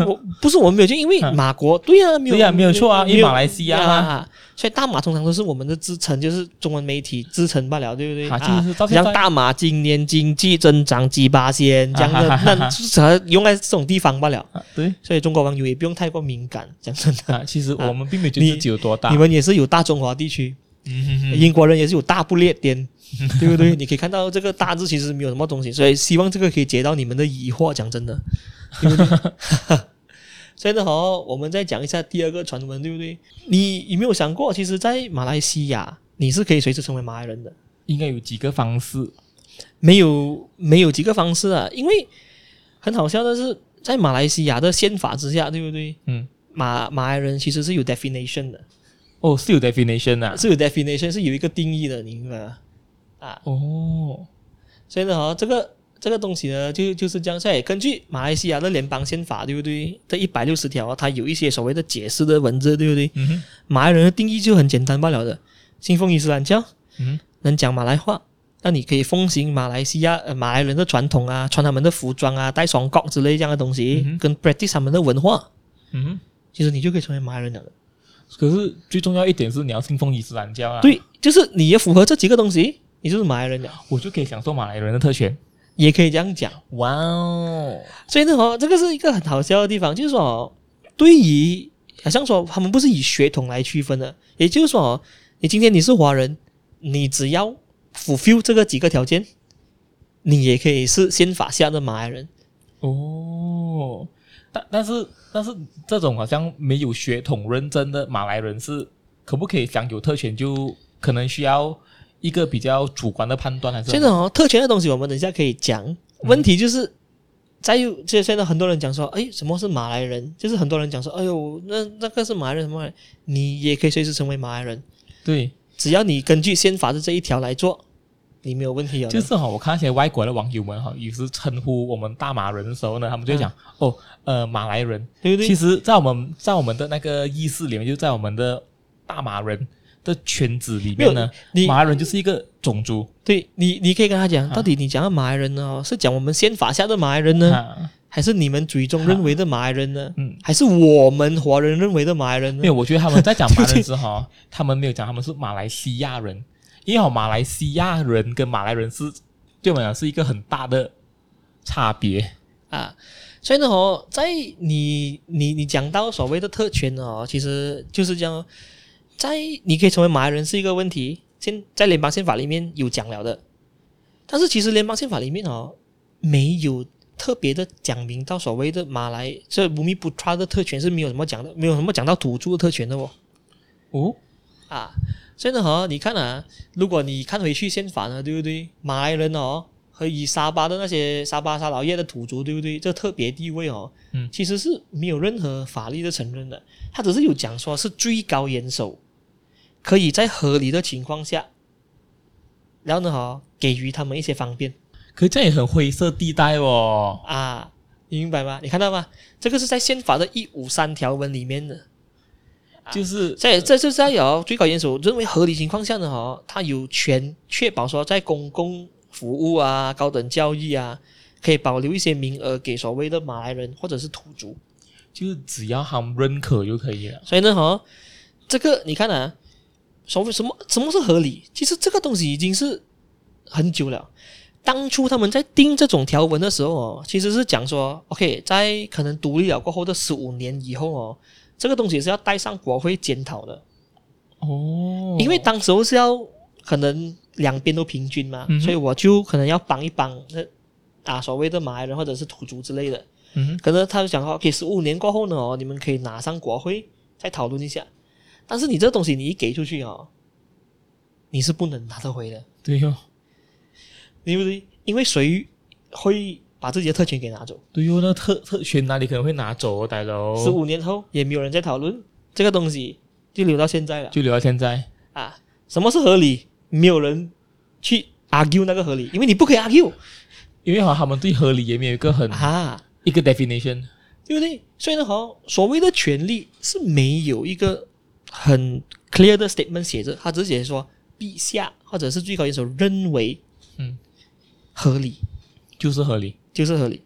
我不是我们没有介意，因为马国对啊，没有 *laughs* 对啊，没有错啊，因为马来西亚啊，啊，所以大马通常都是我们的支撑，就是中文媒体支撑罢了，对不对？啊，就是像大马今年经济增长几八仙这样的，*laughs* 那只能用在这种地方罢了。对，所以中国网友也不用太过敏感，讲真的。其实我们并没有觉得自己有多大，你们也是有大中华地区。英国人也是有大不列颠，*laughs* 对不对？你可以看到这个大字其实没有什么东西，所以希望这个可以解到你们的疑惑。讲真的，对不对？*laughs* 所以呢，好，我们再讲一下第二个传闻，对不对？你有没有想过，其实，在马来西亚你是可以随时成为马来人的？应该有几个方式？没有，没有几个方式啊。因为很好笑的是，在马来西亚的宪法之下，对不对？嗯，马马来人其实是有 definition 的。哦，是有 definition 啊，是有 definition，是有一个定义的，你明白吗？啊，哦，所以呢，哈，这个这个东西呢，就就是这样。在根据马来西亚的联邦宪法，对不对？这一百六十条，它有一些所谓的解释的文字，对不对？嗯哼。马来人的定义就很简单罢了的，信奉伊斯兰教，嗯，能讲马来话，那你可以奉行马来西亚呃马来人的传统啊，穿他们的服装啊，戴双角之类这样的东西，嗯、跟 practice 他们的文化，嗯哼，其实你就可以成为马来人了。可是最重要一点是你要信奉伊斯兰教啊！对，就是你也符合这几个东西，你就是马来人了，我就可以享受马来人的特权，也可以这样讲。哇哦！所以呢，哦，这个是一个很好笑的地方，就是说，对于好像说他们不是以血统来区分的，也就是说，你今天你是华人，你只要 fulfill 这个几个条件，你也可以是宪法下的马来人。哦。但但是但是这种好像没有血统认证的马来人是可不可以享有特权？就可能需要一个比较主观的判断，还是现在哦，特权的东西我们等一下可以讲。问题就是在于，就现在很多人讲说，哎，什么是马来人？就是很多人讲说，哎呦，那那个是马来人什么人？你也可以随时成为马来人。对，只要你根据宪法的这一条来做。你没有问题啊？就是哈，我看那些外国的网友们哈，有时称呼我们大马人的时候呢，他们就会讲、嗯、哦，呃，马来人，对不对？其实，在我们在我们的那个意识里面，就在我们的大马人的圈子里面呢，你马来人就是一个种族。对你，你可以跟他讲，到底你讲的马来人呢，是讲我们宪法下的马来人呢，啊、还是你们嘴中认为的马来人呢？嗯，还是我们华人认为的马来人呢？没有，我觉得他们在讲马来人的时候，他们没有讲他们是马来西亚人。因为马来西亚人跟马来人是对我们讲是一个很大的差别。啊，所以呢，哦，在你你你讲到所谓的特权哦，其实就是这样，在你可以成为马来人是一个问题，现在联邦宪法里面有讲了的，但是其实联邦宪法里面哦没有特别的讲明到所谓的马来这无米不差的特权是没有什么讲的，没有什么讲到土著的特权的哦，哦？啊。所以呢，哈，你看啊，如果你看回去宪法呢，对不对？马来人哦，和以沙巴的那些沙巴沙劳越的土著，对不对？这特别地位哦，嗯，其实是没有任何法律的承认的，他只是有讲说是最高元首可以在合理的情况下，然后呢，哈，给予他们一些方便。可是这也很灰色地带哦，啊，你明白吗？你看到吗？这个是在宪法的一五三条文里面的。就是在这就是在有最高元首认为合理情况下呢，哈，他有权确保说在公共服务啊、高等教育啊，可以保留一些名额给所谓的马来人或者是土著，就是只要他们认可就可以了。所以呢，哈，这个你看啊，所谓什么什么是合理？其实这个东西已经是很久了。当初他们在定这种条文的时候哦，其实是讲说，OK，在可能独立了过后的十五年以后哦。这个东西是要带上国会检讨的。哦，因为当时候是要可能两边都平均嘛，嗯、所以我就可能要帮一帮那啊所谓的马来人或者是土族之类的，嗯，可能他就讲说，OK，十五年过后呢，哦，你们可以拿上国会再讨论一下，但是你这东西你一给出去哦，你是不能拿得回的，对哟、哦，对不对？因为谁会？把自己的特权给拿走，对哟，那特特权哪里可能会拿走哦，大佬？十五年后也没有人在讨论这个东西，就留到现在了，就留到现在啊。什么是合理？没有人去 argue 那个合理，因为你不可以 argue，因为哈，他们对合理也没有一个很啊一个 definition，对不对？所以呢，哈，所谓的权利是没有一个很 clear 的 statement 写着，他只写说陛下或者是最高元首认为，嗯，合理，就是合理，就是合理，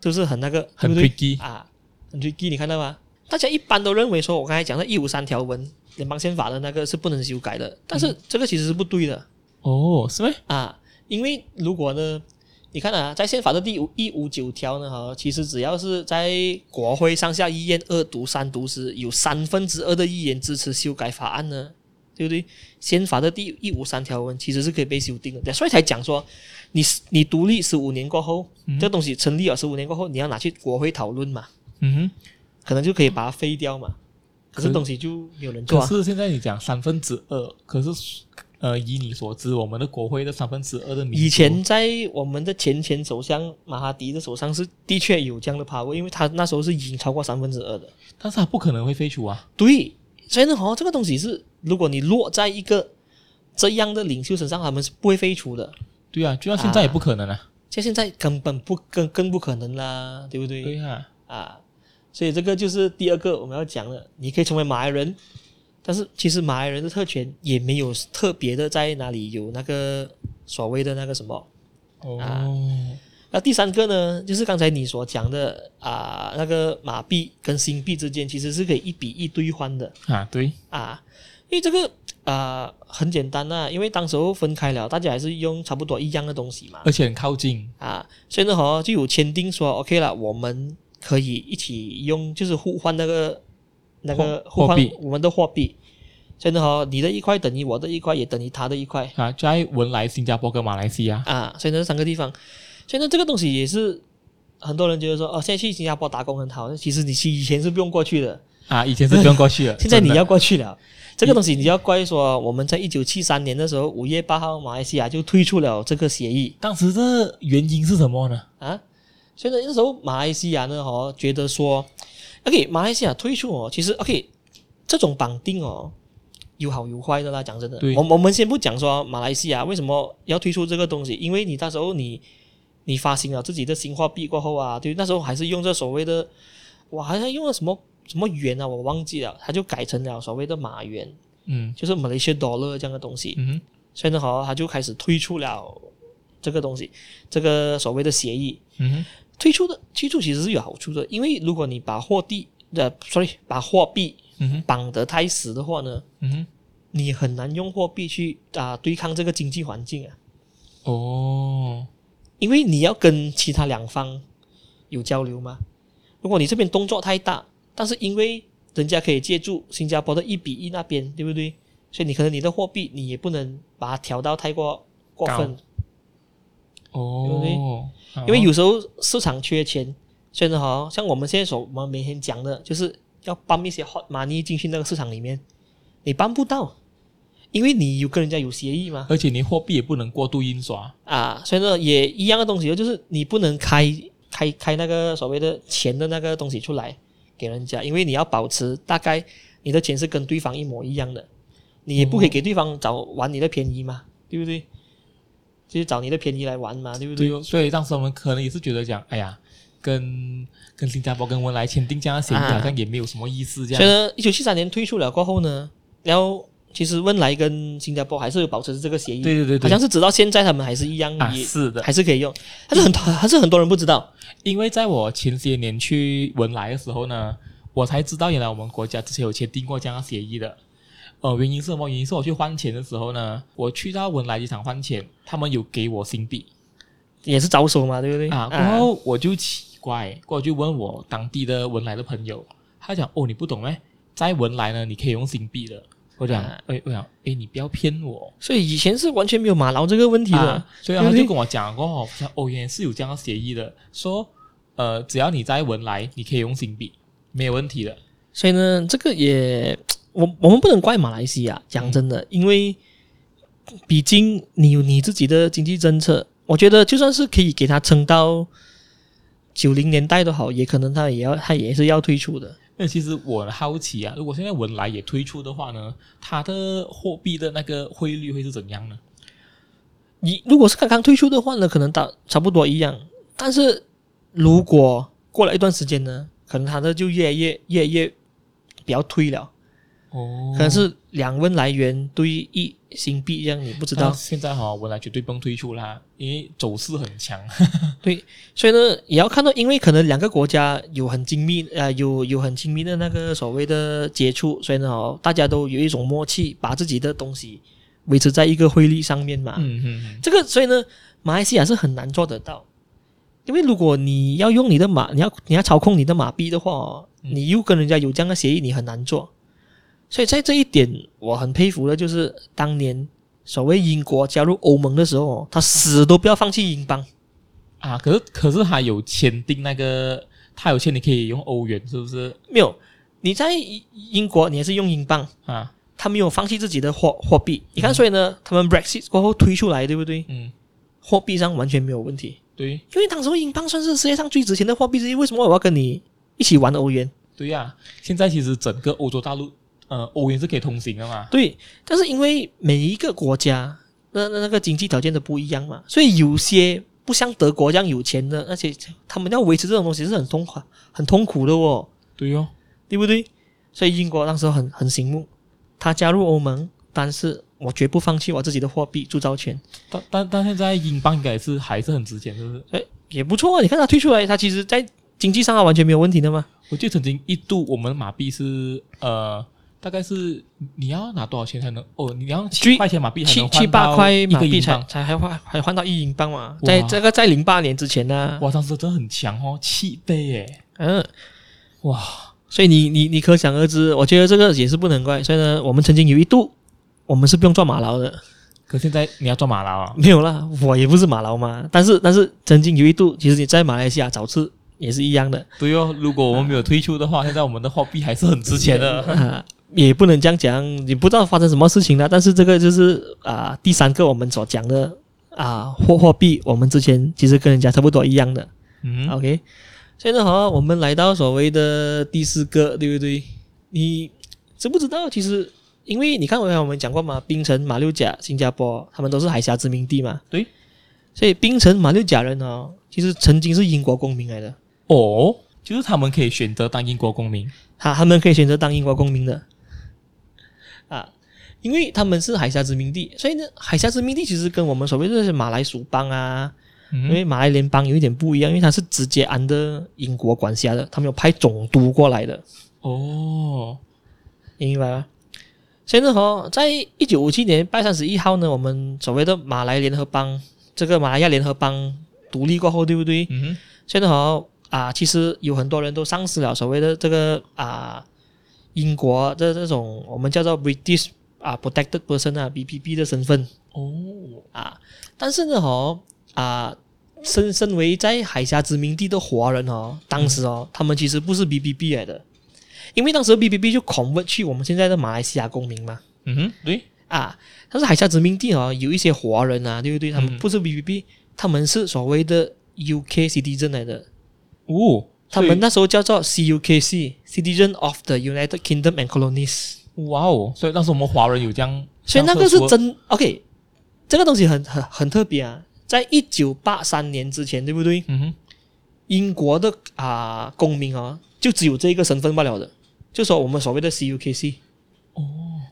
就是很那个很 tricky 啊，很 tricky，你看到吗？大家一般都认为说，我刚才讲的一五三条文联邦宪法的那个是不能修改的，但是这个其实是不对的。哦，是吗？啊，因为如果呢，你看啊，在宪法的第五一五九条呢，哈，其实只要是在国会上下议院二读三读时，有三分之二的议员支持修改法案呢，对不对？宪法的第一五三条文其实是可以被修订的，所以才讲说，你你独立十五年过后，嗯、这东西成立了十五年过后，你要拿去国会讨论嘛，嗯哼，可能就可以把它废掉嘛，可是东西就没有人做、啊。可是现在你讲三分之二，可是。呃，以你所知，我们的国会的三分之二的民主，以前在我们的前前首相马哈迪的手上是的确有这样的 power，因为他那时候是已经超过三分之二的，但是他不可能会废除啊。对，所以呢，好像这个东西是，如果你落在一个这样的领袖身上，他们是不会废除的。对啊，就像现在也不可能啊，像、啊、现在根本不更更不可能啦，对不对？对啊，啊，所以这个就是第二个我们要讲的，你可以成为马来人。但是其实马来人的特权也没有特别的在哪里有那个所谓的那个什么哦，啊，那第三个呢，就是刚才你所讲的啊，那个马币跟新币之间其实是可以一比一兑换的啊，对啊，因为这个啊很简单啊，因为当时候分开了，大家还是用差不多一样的东西嘛，而且很靠近。啊，所以呢哈就有签订说 OK 了，我们可以一起用，就是互换那个。那个互换我们的货币，真的哈，你的一块等于我的一块，也等于他的一块。啊，在文莱、新加坡跟马来西亚。啊，所以呢，这三个地方，所以呢，这个东西也是很多人觉得说，哦，现在去新加坡打工很好，其实你去以前是不用过去的啊，以前是不用过去了，*laughs* 现在你要过去了。这个东西你要怪说，我们在一九七三年的时候，五月八号，马来西亚就推出了这个协议。当时的原因是什么呢？啊，所以呢，那时候马来西亚呢，哦，觉得说。OK，马来西亚推出哦，其实 OK，这种绑定哦，有好有坏的啦。讲真的，我我们先不讲说马来西亚为什么要推出这个东西，因为你到时候你你发行了自己的新货币过后啊，对，那时候还是用这所谓的，我好像用了什么什么元啊，我忘记了，他就改成了所谓的马元，嗯，就是马来西亚 dollar 这样的东西，嗯哼，所以呢，好，他就开始推出了这个东西，这个所谓的协议，嗯哼。退出的推出其实是有好处的，因为如果你把货币的，sorry，把货币嗯绑得太死的话呢，嗯哼，你很难用货币去啊对抗这个经济环境啊。哦，因为你要跟其他两方有交流嘛。如果你这边动作太大，但是因为人家可以借助新加坡的一比一那边，对不对？所以你可能你的货币你也不能把它调到太过过分。哦，对不对？因为有时候市场缺钱，所以呢，好像我们现在所我们每天讲的，就是要搬一些 hot money 进去那个市场里面，你搬不到，因为你有跟人家有协议嘛，而且你货币也不能过度印刷啊，所以呢，也一样的东西，就是你不能开开开那个所谓的钱的那个东西出来给人家，因为你要保持大概你的钱是跟对方一模一样的，你也不可以给对方找玩你的便宜嘛，对不对？就是找你的便宜来玩嘛，对不对？对，所以当时我们可能也是觉得讲，哎呀，跟跟新加坡跟文莱签订这样的协议，好像也没有什么意思。这样。所以呢，一九七三年退出了过后呢，然后其实文莱跟新加坡还是有保持这个协议。对对对，好像是直到现在他们还是一样，啊，是的，还是可以用。但是很多还是很多人不知道，因为在我前些年去文莱的时候呢，我才知道原来我们国家之前有签订过这样的协议的。呃，原因是什么？原因是我去换钱的时候呢，我去到文莱机场换钱，他们有给我新币，也是招手嘛，对不对？啊，然后我就奇怪，过去问我当地的文莱的朋友，他讲哦，你不懂咩？在文莱呢，你可以用新币的。我讲，哎、嗯，我讲，哎，你不要骗我。所以以前是完全没有马劳这个问题的，啊、所以他就跟我讲过，哦，哦，原来是有这样的协议的，说，呃，只要你在文莱，你可以用新币，没有问题的。所以呢，这个也。我我们不能怪马来西亚，讲真的，因为毕竟你有你自己的经济政策，我觉得就算是可以给他撑到九零年代都好，也可能他也要他也是要退出的。那其实我好奇啊，如果现在文莱也推出的话呢，它的货币的那个汇率会是怎样呢？你如果是刚刚推出的话呢，可能打差不多一样，但是如果过了一段时间呢，可能它的就越来越越来越比较推了。哦，可能是两文来元对一新币这样，你不知道。现在哈，文莱绝对不用退出啦，因为走势很强。*laughs* 对，所以呢，也要看到，因为可能两个国家有很精密啊、呃，有有很亲密的那个所谓的接触，所以呢，哦，大家都有一种默契，把自己的东西维持在一个汇率上面嘛。嗯嗯嗯。这个，所以呢，马来西亚是很难做得到，因为如果你要用你的马，你要你要操控你的马币的话，你又跟人家有这样的协议，你很难做。所以在这一点，我很佩服的，就是当年所谓英国加入欧盟的时候，他死都不要放弃英镑啊。可是，可是他有签订那个，他有签你可以用欧元，是不是？没有，你在英国你还是用英镑啊。他没有放弃自己的货货币。你看，所以呢，他们 Brexit 过后推出来，对不对？嗯。货币上完全没有问题。对，因为当时英镑算是世界上最值钱的货币之一。为什么我要跟你一起玩欧元？对呀、啊，现在其实整个欧洲大陆。呃，欧元是可以通行的嘛？对，但是因为每一个国家那那那个经济条件都不一样嘛，所以有些不像德国这样有钱的，而且他们要维持这种东西是很痛苦、很痛苦的哦。对哦，对不对？所以英国当时很很醒目，他加入欧盟，但是我绝不放弃我自己的货币铸造权。但但但现在英镑应该是还是很值钱，是不是？哎，也不错啊！你看他退出来，他其实在经济上啊完全没有问题的嘛。我记得曾经一度我们马币是呃。大概是你要拿多少钱才能哦？你要七块钱马币才能七七八块马币才才还换还换到一英镑嘛？在这个在零八年之前呢，哇，当时真的很强哦，七倍耶！嗯，哇，所以你你你可想而知，我觉得这个也是不能怪。所以呢，我们曾经有一度，我们是不用赚马劳的，可现在你要赚马劳啊？没有啦，我也不是马劳嘛。但是但是曾经有一度，其实你在马来西亚找吃也是一样的。对哦，如果我们没有退出的话，现在我们的货币还是很值钱的。*laughs* 也不能这样讲，你不知道发生什么事情了。但是这个就是啊、呃，第三个我们所讲的啊，货货币，我们之前其实跟人家差不多一样的。嗯，OK。现在好，我们来到所谓的第四个，对不对？你知不知道？其实，因为你看，我们讲过嘛，槟城、马六甲、新加坡，他们都是海峡殖民地嘛。对。所以，槟城、马六甲人哦，其实曾经是英国公民来的。哦，就是他们可以选择当英国公民。他他们可以选择当英国公民的。啊，因为他们是海峡殖民地，所以呢，海峡殖民地其实跟我们所谓的马来属邦啊，嗯、因为马来联邦有一点不一样，因为它是直接安的英国管辖的，他们有派总督过来的。哦，明白吗？现在哈，在一九五七年八月三十一号呢，我们所谓的马来联合邦，这个马来亚联合邦独立过后，对不对？嗯哼。现在哈啊，其实有很多人都丧失了所谓的这个啊。英国的这种我们叫做 British 啊 Protected Person 啊 BPP 的身份哦啊，但是呢哦啊身身为在海峡殖民地的华人哦，当时哦、嗯、他们其实不是 BBB 来的，因为当时 BBB 就 convert 去我们现在的马来西亚公民嘛。嗯哼，对啊，但是海峡殖民地哦有一些华人啊，对不对？他们不是 BBB，、嗯、他们是所谓的 UK citizen 来的。哦。他们那时候叫做 CUKC，Citizen of the United Kingdom and Colonies。哇哦！所以当时我们华人有这样，所以那个是真 OK。这个东西很很很特别啊，在一九八三年之前，对不对？嗯哼。英国的啊、呃、公民啊，就只有这一个身份罢了的，就说我们所谓的 CUKC。哦。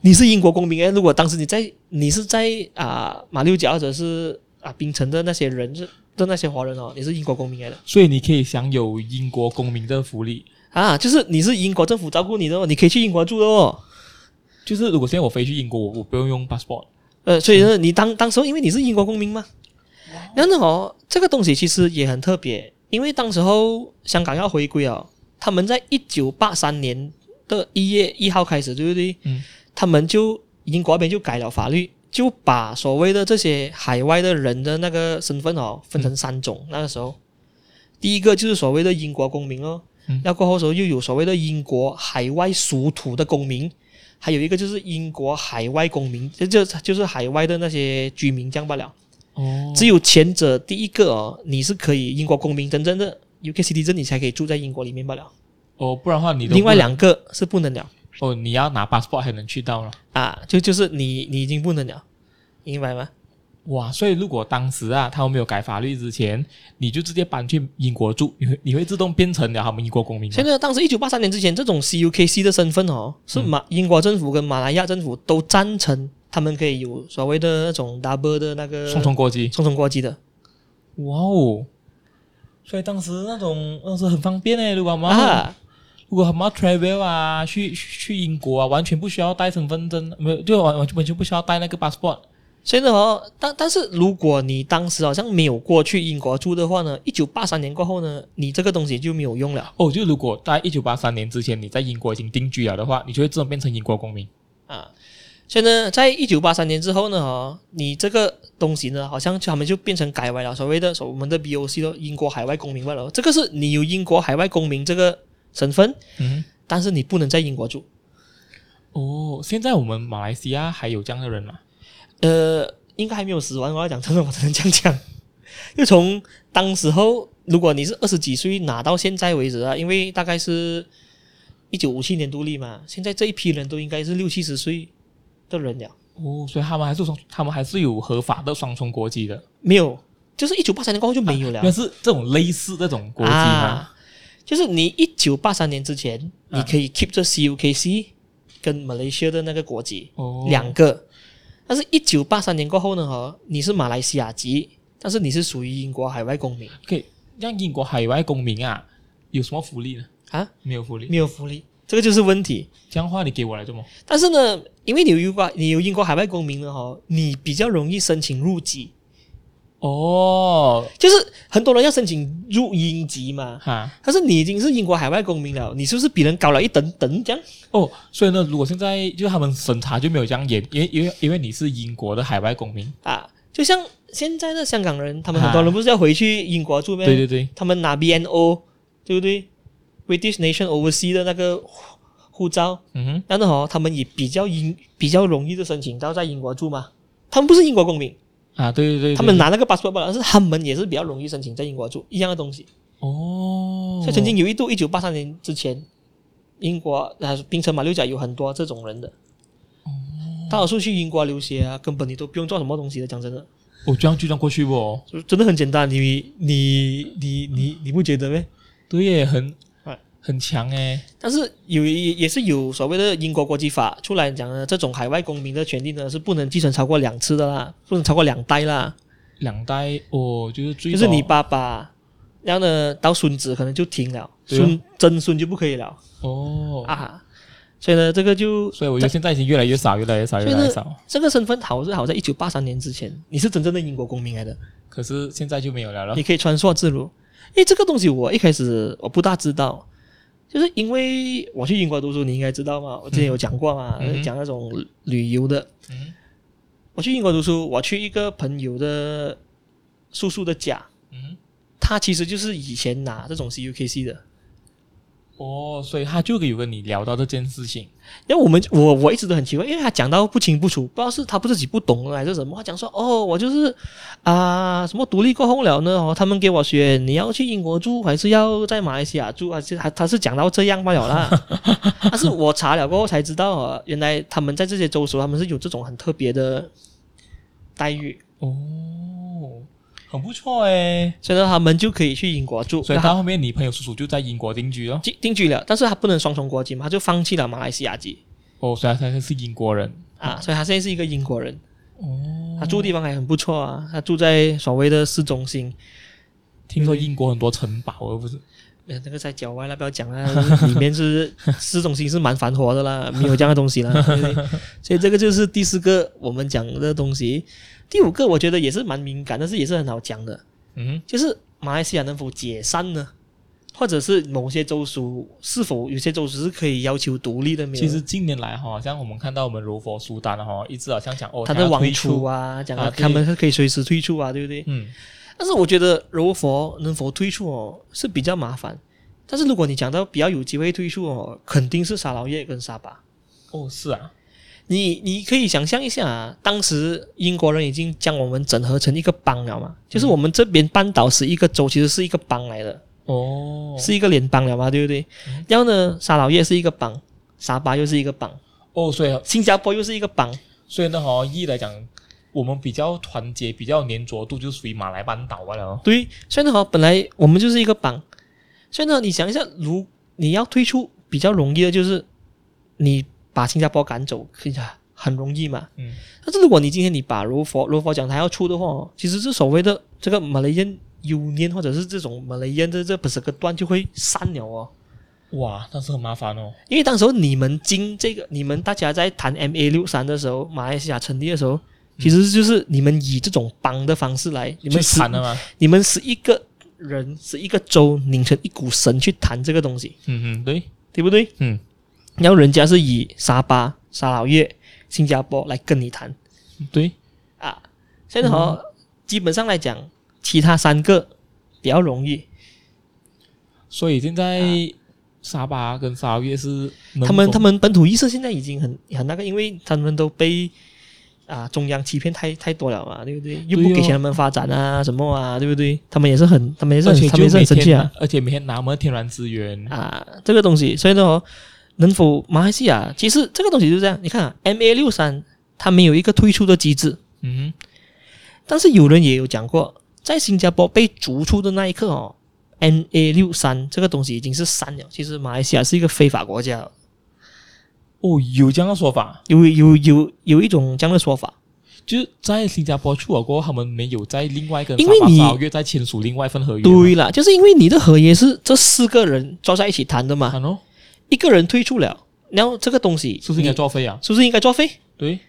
你是英国公民诶，如果当时你在你是在啊、呃、马六甲或者是啊槟城的那些人是。的那些华人哦，你是英国公民来的，所以你可以享有英国公民的福利啊，就是你是英国政府照顾你的哦，你可以去英国住的哦。就是如果现在我飞去英国，我我不用用 passport。呃，所以呢，你当当时候因为你是英国公民嘛，然后哦，这个东西其实也很特别，因为当时候香港要回归哦，他们在一九八三年的一月一号开始，对不对？嗯，他们就英国那边就改了法律。就把所谓的这些海外的人的那个身份哦，分成三种。嗯、那个时候，第一个就是所谓的英国公民哦，那、嗯、过后时候又有所谓的英国海外属土的公民，还有一个就是英国海外公民，这就就是海外的那些居民这样罢了。哦，只有前者第一个哦，你是可以英国公民真正的 UK citizen，你才可以住在英国里面罢了。哦，不然的话你另外两个是不能了。哦，你要拿 passport 还能去到了啊？就就是你你已经不能了，明白吗？哇，所以如果当时啊，他们没有改法律之前，你就直接搬去英国住，你会你会自动变成了他们英国公民。现在当时一九八三年之前，这种 CUKC 的身份哦，是马、嗯、英国政府跟马来亚政府都赞成，他们可以有所谓的那种 double 的那个双重国籍，双重国籍的。哇哦，所以当时那种那时很方便诶，如果嘛，啊、如果他们要 travel 啊，去去英国啊，完全不需要带身份证，没有就完完全完全不需要带那个 passport。所以呢，哦，但但是如果你当时好像没有过去英国住的话呢，一九八三年过后呢，你这个东西就没有用了。哦，就如果在一九八三年之前你在英国已经定居了的话，你就会自动变成英国公民啊。所以呢，在一九八三年之后呢，哦，你这个东西呢，好像他们就变成改为了所谓的所我们的 BOC 的英国海外公民了。这个是你有英国海外公民这个身份，嗯，但是你不能在英国住。哦，现在我们马来西亚还有这样的人吗？呃，应该还没有死完。我要讲真的，我只能这样讲。*laughs* 就从当时候，如果你是二十几岁拿到现在为止啊，因为大概是一九五七年独立嘛，现在这一批人都应该是六七十岁的人了。哦，所以他们还是双，他们还是有合法的双重国籍的。没有，就是一九八三年过后就没有了。但、啊、是这种类似这种国籍吗？啊、就是你一九八三年之前，你可以 keep 着 CUKC 跟 Malaysia 的那个国籍，哦、两个。但是，一九八三年过后呢？哈，你是马来西亚籍，但是你是属于英国海外公民。可以让英国海外公民啊，有什么福利呢？啊，没有福利，没有福利，这个就是问题。这样话，你给我来做吗？但是呢，因为你有英国，你有英国海外公民呢，哈，你比较容易申请入籍。哦，就是很多人要申请入英籍嘛，哈，但是你已经是英国海外公民了，你是不是比人高了一等等这样？哦，所以呢，如果现在就他们审查就没有这样严，因为因为因为你是英国的海外公民啊，就像现在的香港人，他们很多人不是要回去英国住吗？对对对，他们拿 BNO，对不对？British Nation Overseas 的那个护照，嗯哼，然后他们也比较英比较容易的申请到在英国住嘛，他们不是英国公民。啊，对对对，他们拿那个 passport，但是他们也是比较容易申请在英国住一样的东西。哦，所以曾经有一度，一九八三年之前，英国啊，槟城马六甲有很多这种人的。哦，大多数去英国留学啊，根本你都不用做什么东西的，讲真的。哦，这样就这样过去不？真的很简单，你你你你你不觉得咩？对耶，很。很强诶，但是有也也是有所谓的英国国籍法出来讲呢，这种海外公民的权利呢是不能继承超过两次的啦，不能超过两代啦。两代哦，就是最就是你爸爸，然后呢到孙子可能就停了，孙曾孙就不可以了。哦啊，所以呢这个就，所以我觉得现在已经越来越少，越来越少，越来越少。这个身份好是好在一九八三年之前，你是真正的英国公民来的，可是现在就没有了了。你可以穿梭自如，诶，这个东西我一开始我不大知道。就是因为我去英国读书，你应该知道嘛？我之前有讲过嘛，嗯、讲那种旅游的。嗯、我去英国读书，我去一个朋友的叔叔的家，嗯、他其实就是以前拿这种 CUKC 的。哦，所以他就有跟你聊到这件事情。因为我们我我一直都很奇怪，因为他讲到不清不楚，不知道是他不自己不懂还是什么。他讲说哦，我就是啊、呃，什么独立过后了呢？哦，他们给我选，你要去英国住，还是要在马来西亚住？还是他他是讲到这样罢了啦。但 *laughs* 是我查了过后才知道啊，原来他们在这些州属，他们是有这种很特别的待遇哦。很不错诶，所以他们就可以去英国住。所以他后面，你朋友叔叔就在英国定居了。定定居了，但是他不能双重国籍嘛，他就放弃了马来西亚籍。哦，所以他现在是英国人啊，所以他现在是一个英国人。哦，他住的地方还很不错啊，他住在所谓的市中心。听说英国很多城堡，而不是？那个在郊外，那不要讲了，*laughs* 里面是市中心是蛮繁华的啦，没有这样的东西啦。对对，所以这个就是第四个我们讲的东西。第五个我觉得也是蛮敏感，但是也是很好讲的。嗯，就是马来西亚能否解散呢？或者是某些州属是否有些州属是可以要求独立的？没有？其实近年来哈，像我们看到我们柔佛苏丹哈，一直好像讲哦，他的王储啊，讲啊，他们是可以随时退出啊，对不对？嗯。但是我觉得柔佛能否退出哦是比较麻烦。但是如果你讲到比较有机会退出哦，肯定是沙劳越跟沙巴。哦，是啊。你你可以想象一下啊，当时英国人已经将我们整合成一个邦了嘛？就是我们这边半岛是一个州，其实是一个邦来的哦，是一个联邦了嘛，对不对？嗯、然后呢，沙老越是一个邦，沙巴又是一个邦，哦，所以新加坡又是一个邦，所以呢，好，一来讲，我们比较团结、比较粘着度，就属于马来半岛了。对，所以呢，本来我们就是一个邦，所以呢，你想一下，如你要退出，比较容易的就是你把新加坡赶走，可以很容易嘛。嗯。但是如果你今天你把柔佛柔佛讲台要出的话，其实是所谓的这个马来人 Union 或者是这种马来人的这不是个段就会散了哦。哇，那是很麻烦哦。因为当时候你们经这个，你们大家在谈 MA 六三的时候，马来西亚成立的时候，其实就是你们以这种帮的方式来，你们谈的吗？你们是一个人，是一个州拧成一股绳去谈这个东西。嗯嗯，对，对不对？嗯。然后人家是以沙巴、沙劳越、新加坡来跟你谈。对。啊，现在好，基本上来讲，其他三个比较容易。所以现在。沙巴跟沙越是他们，他们本土意识现在已经很很那个，因为他们都被啊中央欺骗太太多了嘛，对不对？又不给钱他们发展啊，什么啊，对不对？他们也是很，他们也是很，他们也是很生气啊。而且每天拿我们天然资源啊，这个东西，所以呢，能否马来西亚？其实这个东西就是这样，你看啊，MA 六三它没有一个退出的机制，嗯，但是有人也有讲过，在新加坡被逐出的那一刻哦。MA 六三这个东西已经是删了，其实马来西亚是一个非法国家。哦，有这样的说法？有有有有一种这样的说法，就是在新加坡出了过后，他们没有在另外一个因为你签署另外一份合约。对了，就是因为你的合约是这四个人坐在一起谈的嘛。哦，一个人退出了，然后这个东西是不是应该作废啊？是不是应该作废？对。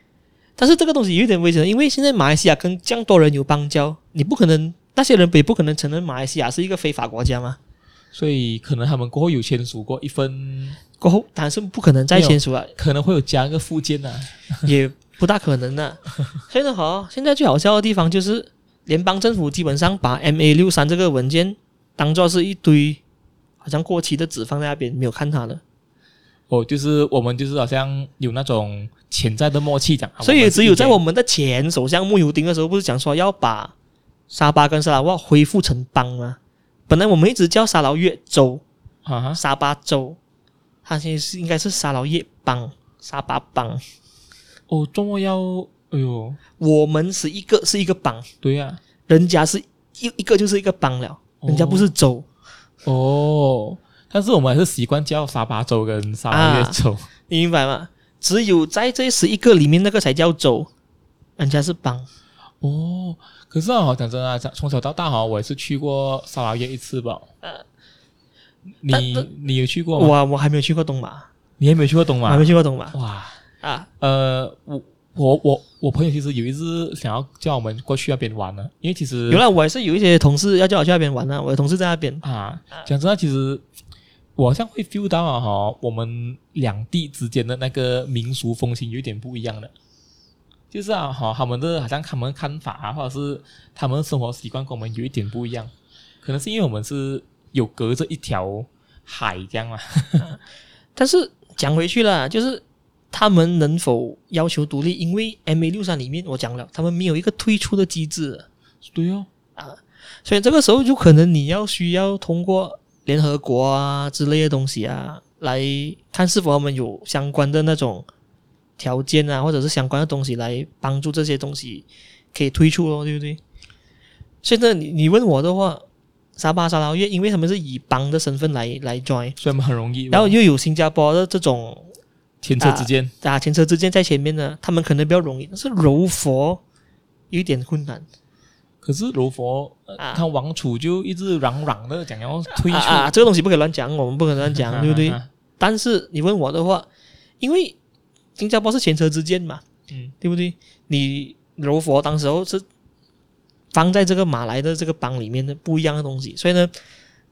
但是这个东西有点危险，因为现在马来西亚跟这样多人有邦交，你不可能。那些人也不可能承认马来西亚是一个非法国家嘛？所以可能他们过后有签署过一份，过后但是不可能再签署了，可能会有加一个附件呐、啊，*laughs* 也不大可能的。*laughs* 所以呢，好，现在最好笑的地方就是联邦政府基本上把 MA 六三这个文件当做是一堆好像过期的纸放在那边，没有看它的。哦，就是我们就是好像有那种潜在的默契讲，所以只有在我们的前首相慕尤丁的时候，不是讲说要把。沙巴跟沙拉哇恢复成邦吗？本来我们一直叫沙劳越州，啊，沙巴州，它现在是应该是沙劳越邦，沙巴邦。哦，这么要，哎呦，我们是一个是一个邦，对呀、啊，人家是一一个就是一个邦了，人家不是州。哦，哦，但是我们还是习惯叫沙巴州跟沙劳越州，啊，你明白吗？只有在这十一个里面，那个才叫州，人家是邦。哦。可是啊，讲真的啊，从小到大哈，我也是去过沙拉越一次吧。呃，你你有去过吗？我我还没有去过东马，你还没有去过东马？还没去过东马。哇啊，呃，我我我我朋友其实有一次想要叫我们过去那边玩呢，因为其实原来我也是有一些同事要叫我去那边玩呢，我的同事在那边啊。讲真的，其实我好像会 feel 到啊，哈，我们两地之间的那个民俗风情有点不一样的。就是啊，哈，他们的好像他们的看法啊，或者是他们的生活习惯跟我们有一点不一样，可能是因为我们是有隔着一条海这样嘛。但是讲回去了，就是他们能否要求独立？因为 MA 六三里面我讲了，他们没有一个退出的机制。对哦，啊，所以这个时候就可能你要需要通过联合国啊之类的东西啊，来看是否他们有相关的那种。条件啊，或者是相关的东西来帮助这些东西可以推出咯，对不对？现在你你问我的话，沙巴沙劳越，因为他们是以邦的身份来来 join，所以他们很容易。然后又有新加坡的这种前车之鉴啊，前车之鉴在前面呢，他们可能比较容易。但是柔佛有一点困难。可是柔佛，啊、他王储就一直嚷嚷的讲要退出啊，啊，这个东西不可以乱讲，我们不可以乱讲，对不对？*laughs* 但是你问我的话，因为。新加坡是前车之鉴嘛，嗯，对不对？你柔佛当时候是放在这个马来的这个邦里面的不一样的东西，所以呢，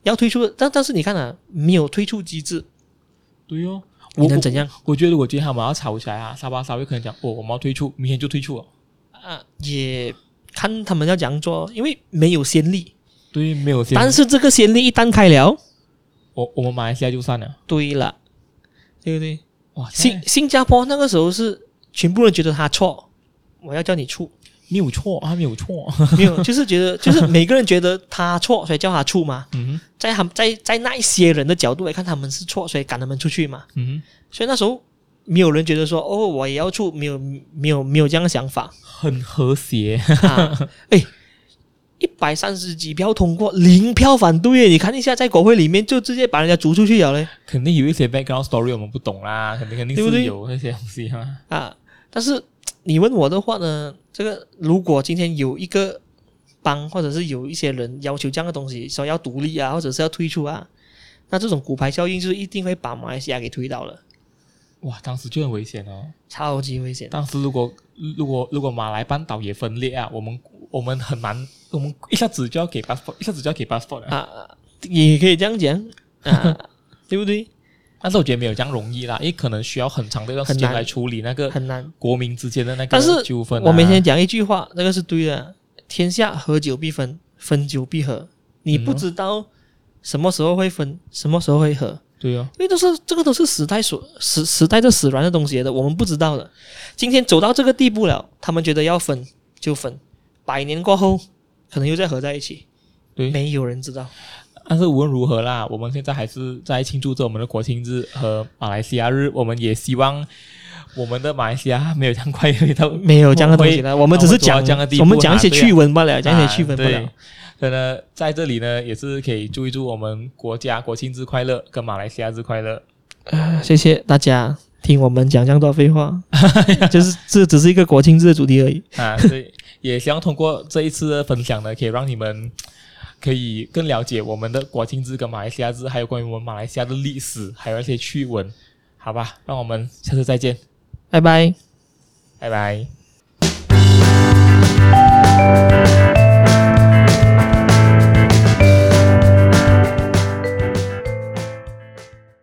要退出，但但是你看啊，没有退出机制，对哦，我能怎样？我，我觉得，我今天他们要吵起来啊，沙巴沙威可能讲，哦，我们要退出，明天就退出了啊，也看他们要怎样做，因为没有先例，对，没有先例，但是这个先例一旦开了，我我们马来西亚就算了，对了，对不对？哇，新新加坡那个时候是全部人觉得他错，我要叫你出，没有错，他没有错，没有，就是觉得 *laughs* 就是每个人觉得他错，所以叫他出嘛。嗯哼，在他们在在那一些人的角度来看，他们是错，所以赶他们出去嘛。嗯哼，所以那时候没有人觉得说哦，我也要出，没有没有没有这样的想法。很和谐。啊、*laughs* 哎，一百三十几票通过，零票反对。你看一下，在国会里面就直接把人家逐出去了嘞。肯定有一些 background story 我们不懂啦，肯定肯定是有那些东西哈。啊，但是你问我的话呢，这个如果今天有一个帮，或者是有一些人要求这样的东西，说要独立啊，或者是要退出啊，那这种骨牌效应就是一定会把马来西亚给推倒了。哇，当时就很危险哦，超级危险。当时如果如果如果马来半岛也分裂啊，我们我们很难，我们一下子就要给 passport，一下子就要给 passport 了啊，也可以这样讲啊，*laughs* 对不对？但是我觉得没有这样容易啦，因为可能需要很长的一段时间来处理那个很难国民之间的那个纠纷、啊。我每天讲一句话，那个是对的：天下合久必分，分久必合。你不知道什么时候会分，什么时候会合。对啊，因为都是这个都是时代所时时代的使然的东西的，我们不知道的。今天走到这个地步了，他们觉得要分就分，百年过后可能又再合在一起，对，没有人知道。但是无论如何啦，我们现在还是在庆祝着我们的国庆日和马来西亚日。我们也希望我们的马来西亚没有这样快没有这样的东西了。我们只是讲我们讲一些趣闻罢了，讲一些趣闻罢了。所以呢，在这里呢，也是可以祝一祝我们国家国庆日快乐跟马来西亚日快乐。谢谢大家听我们讲这么多废话，*laughs* 就是这只是一个国庆日的主题而已啊。所以也想望通过这一次的分享呢，可以让你们可以更了解我们的国庆日跟马来西亚日，还有关于我们马来西亚的历史，还有一些趣闻。好吧，让我们下次再见，拜拜。拜拜。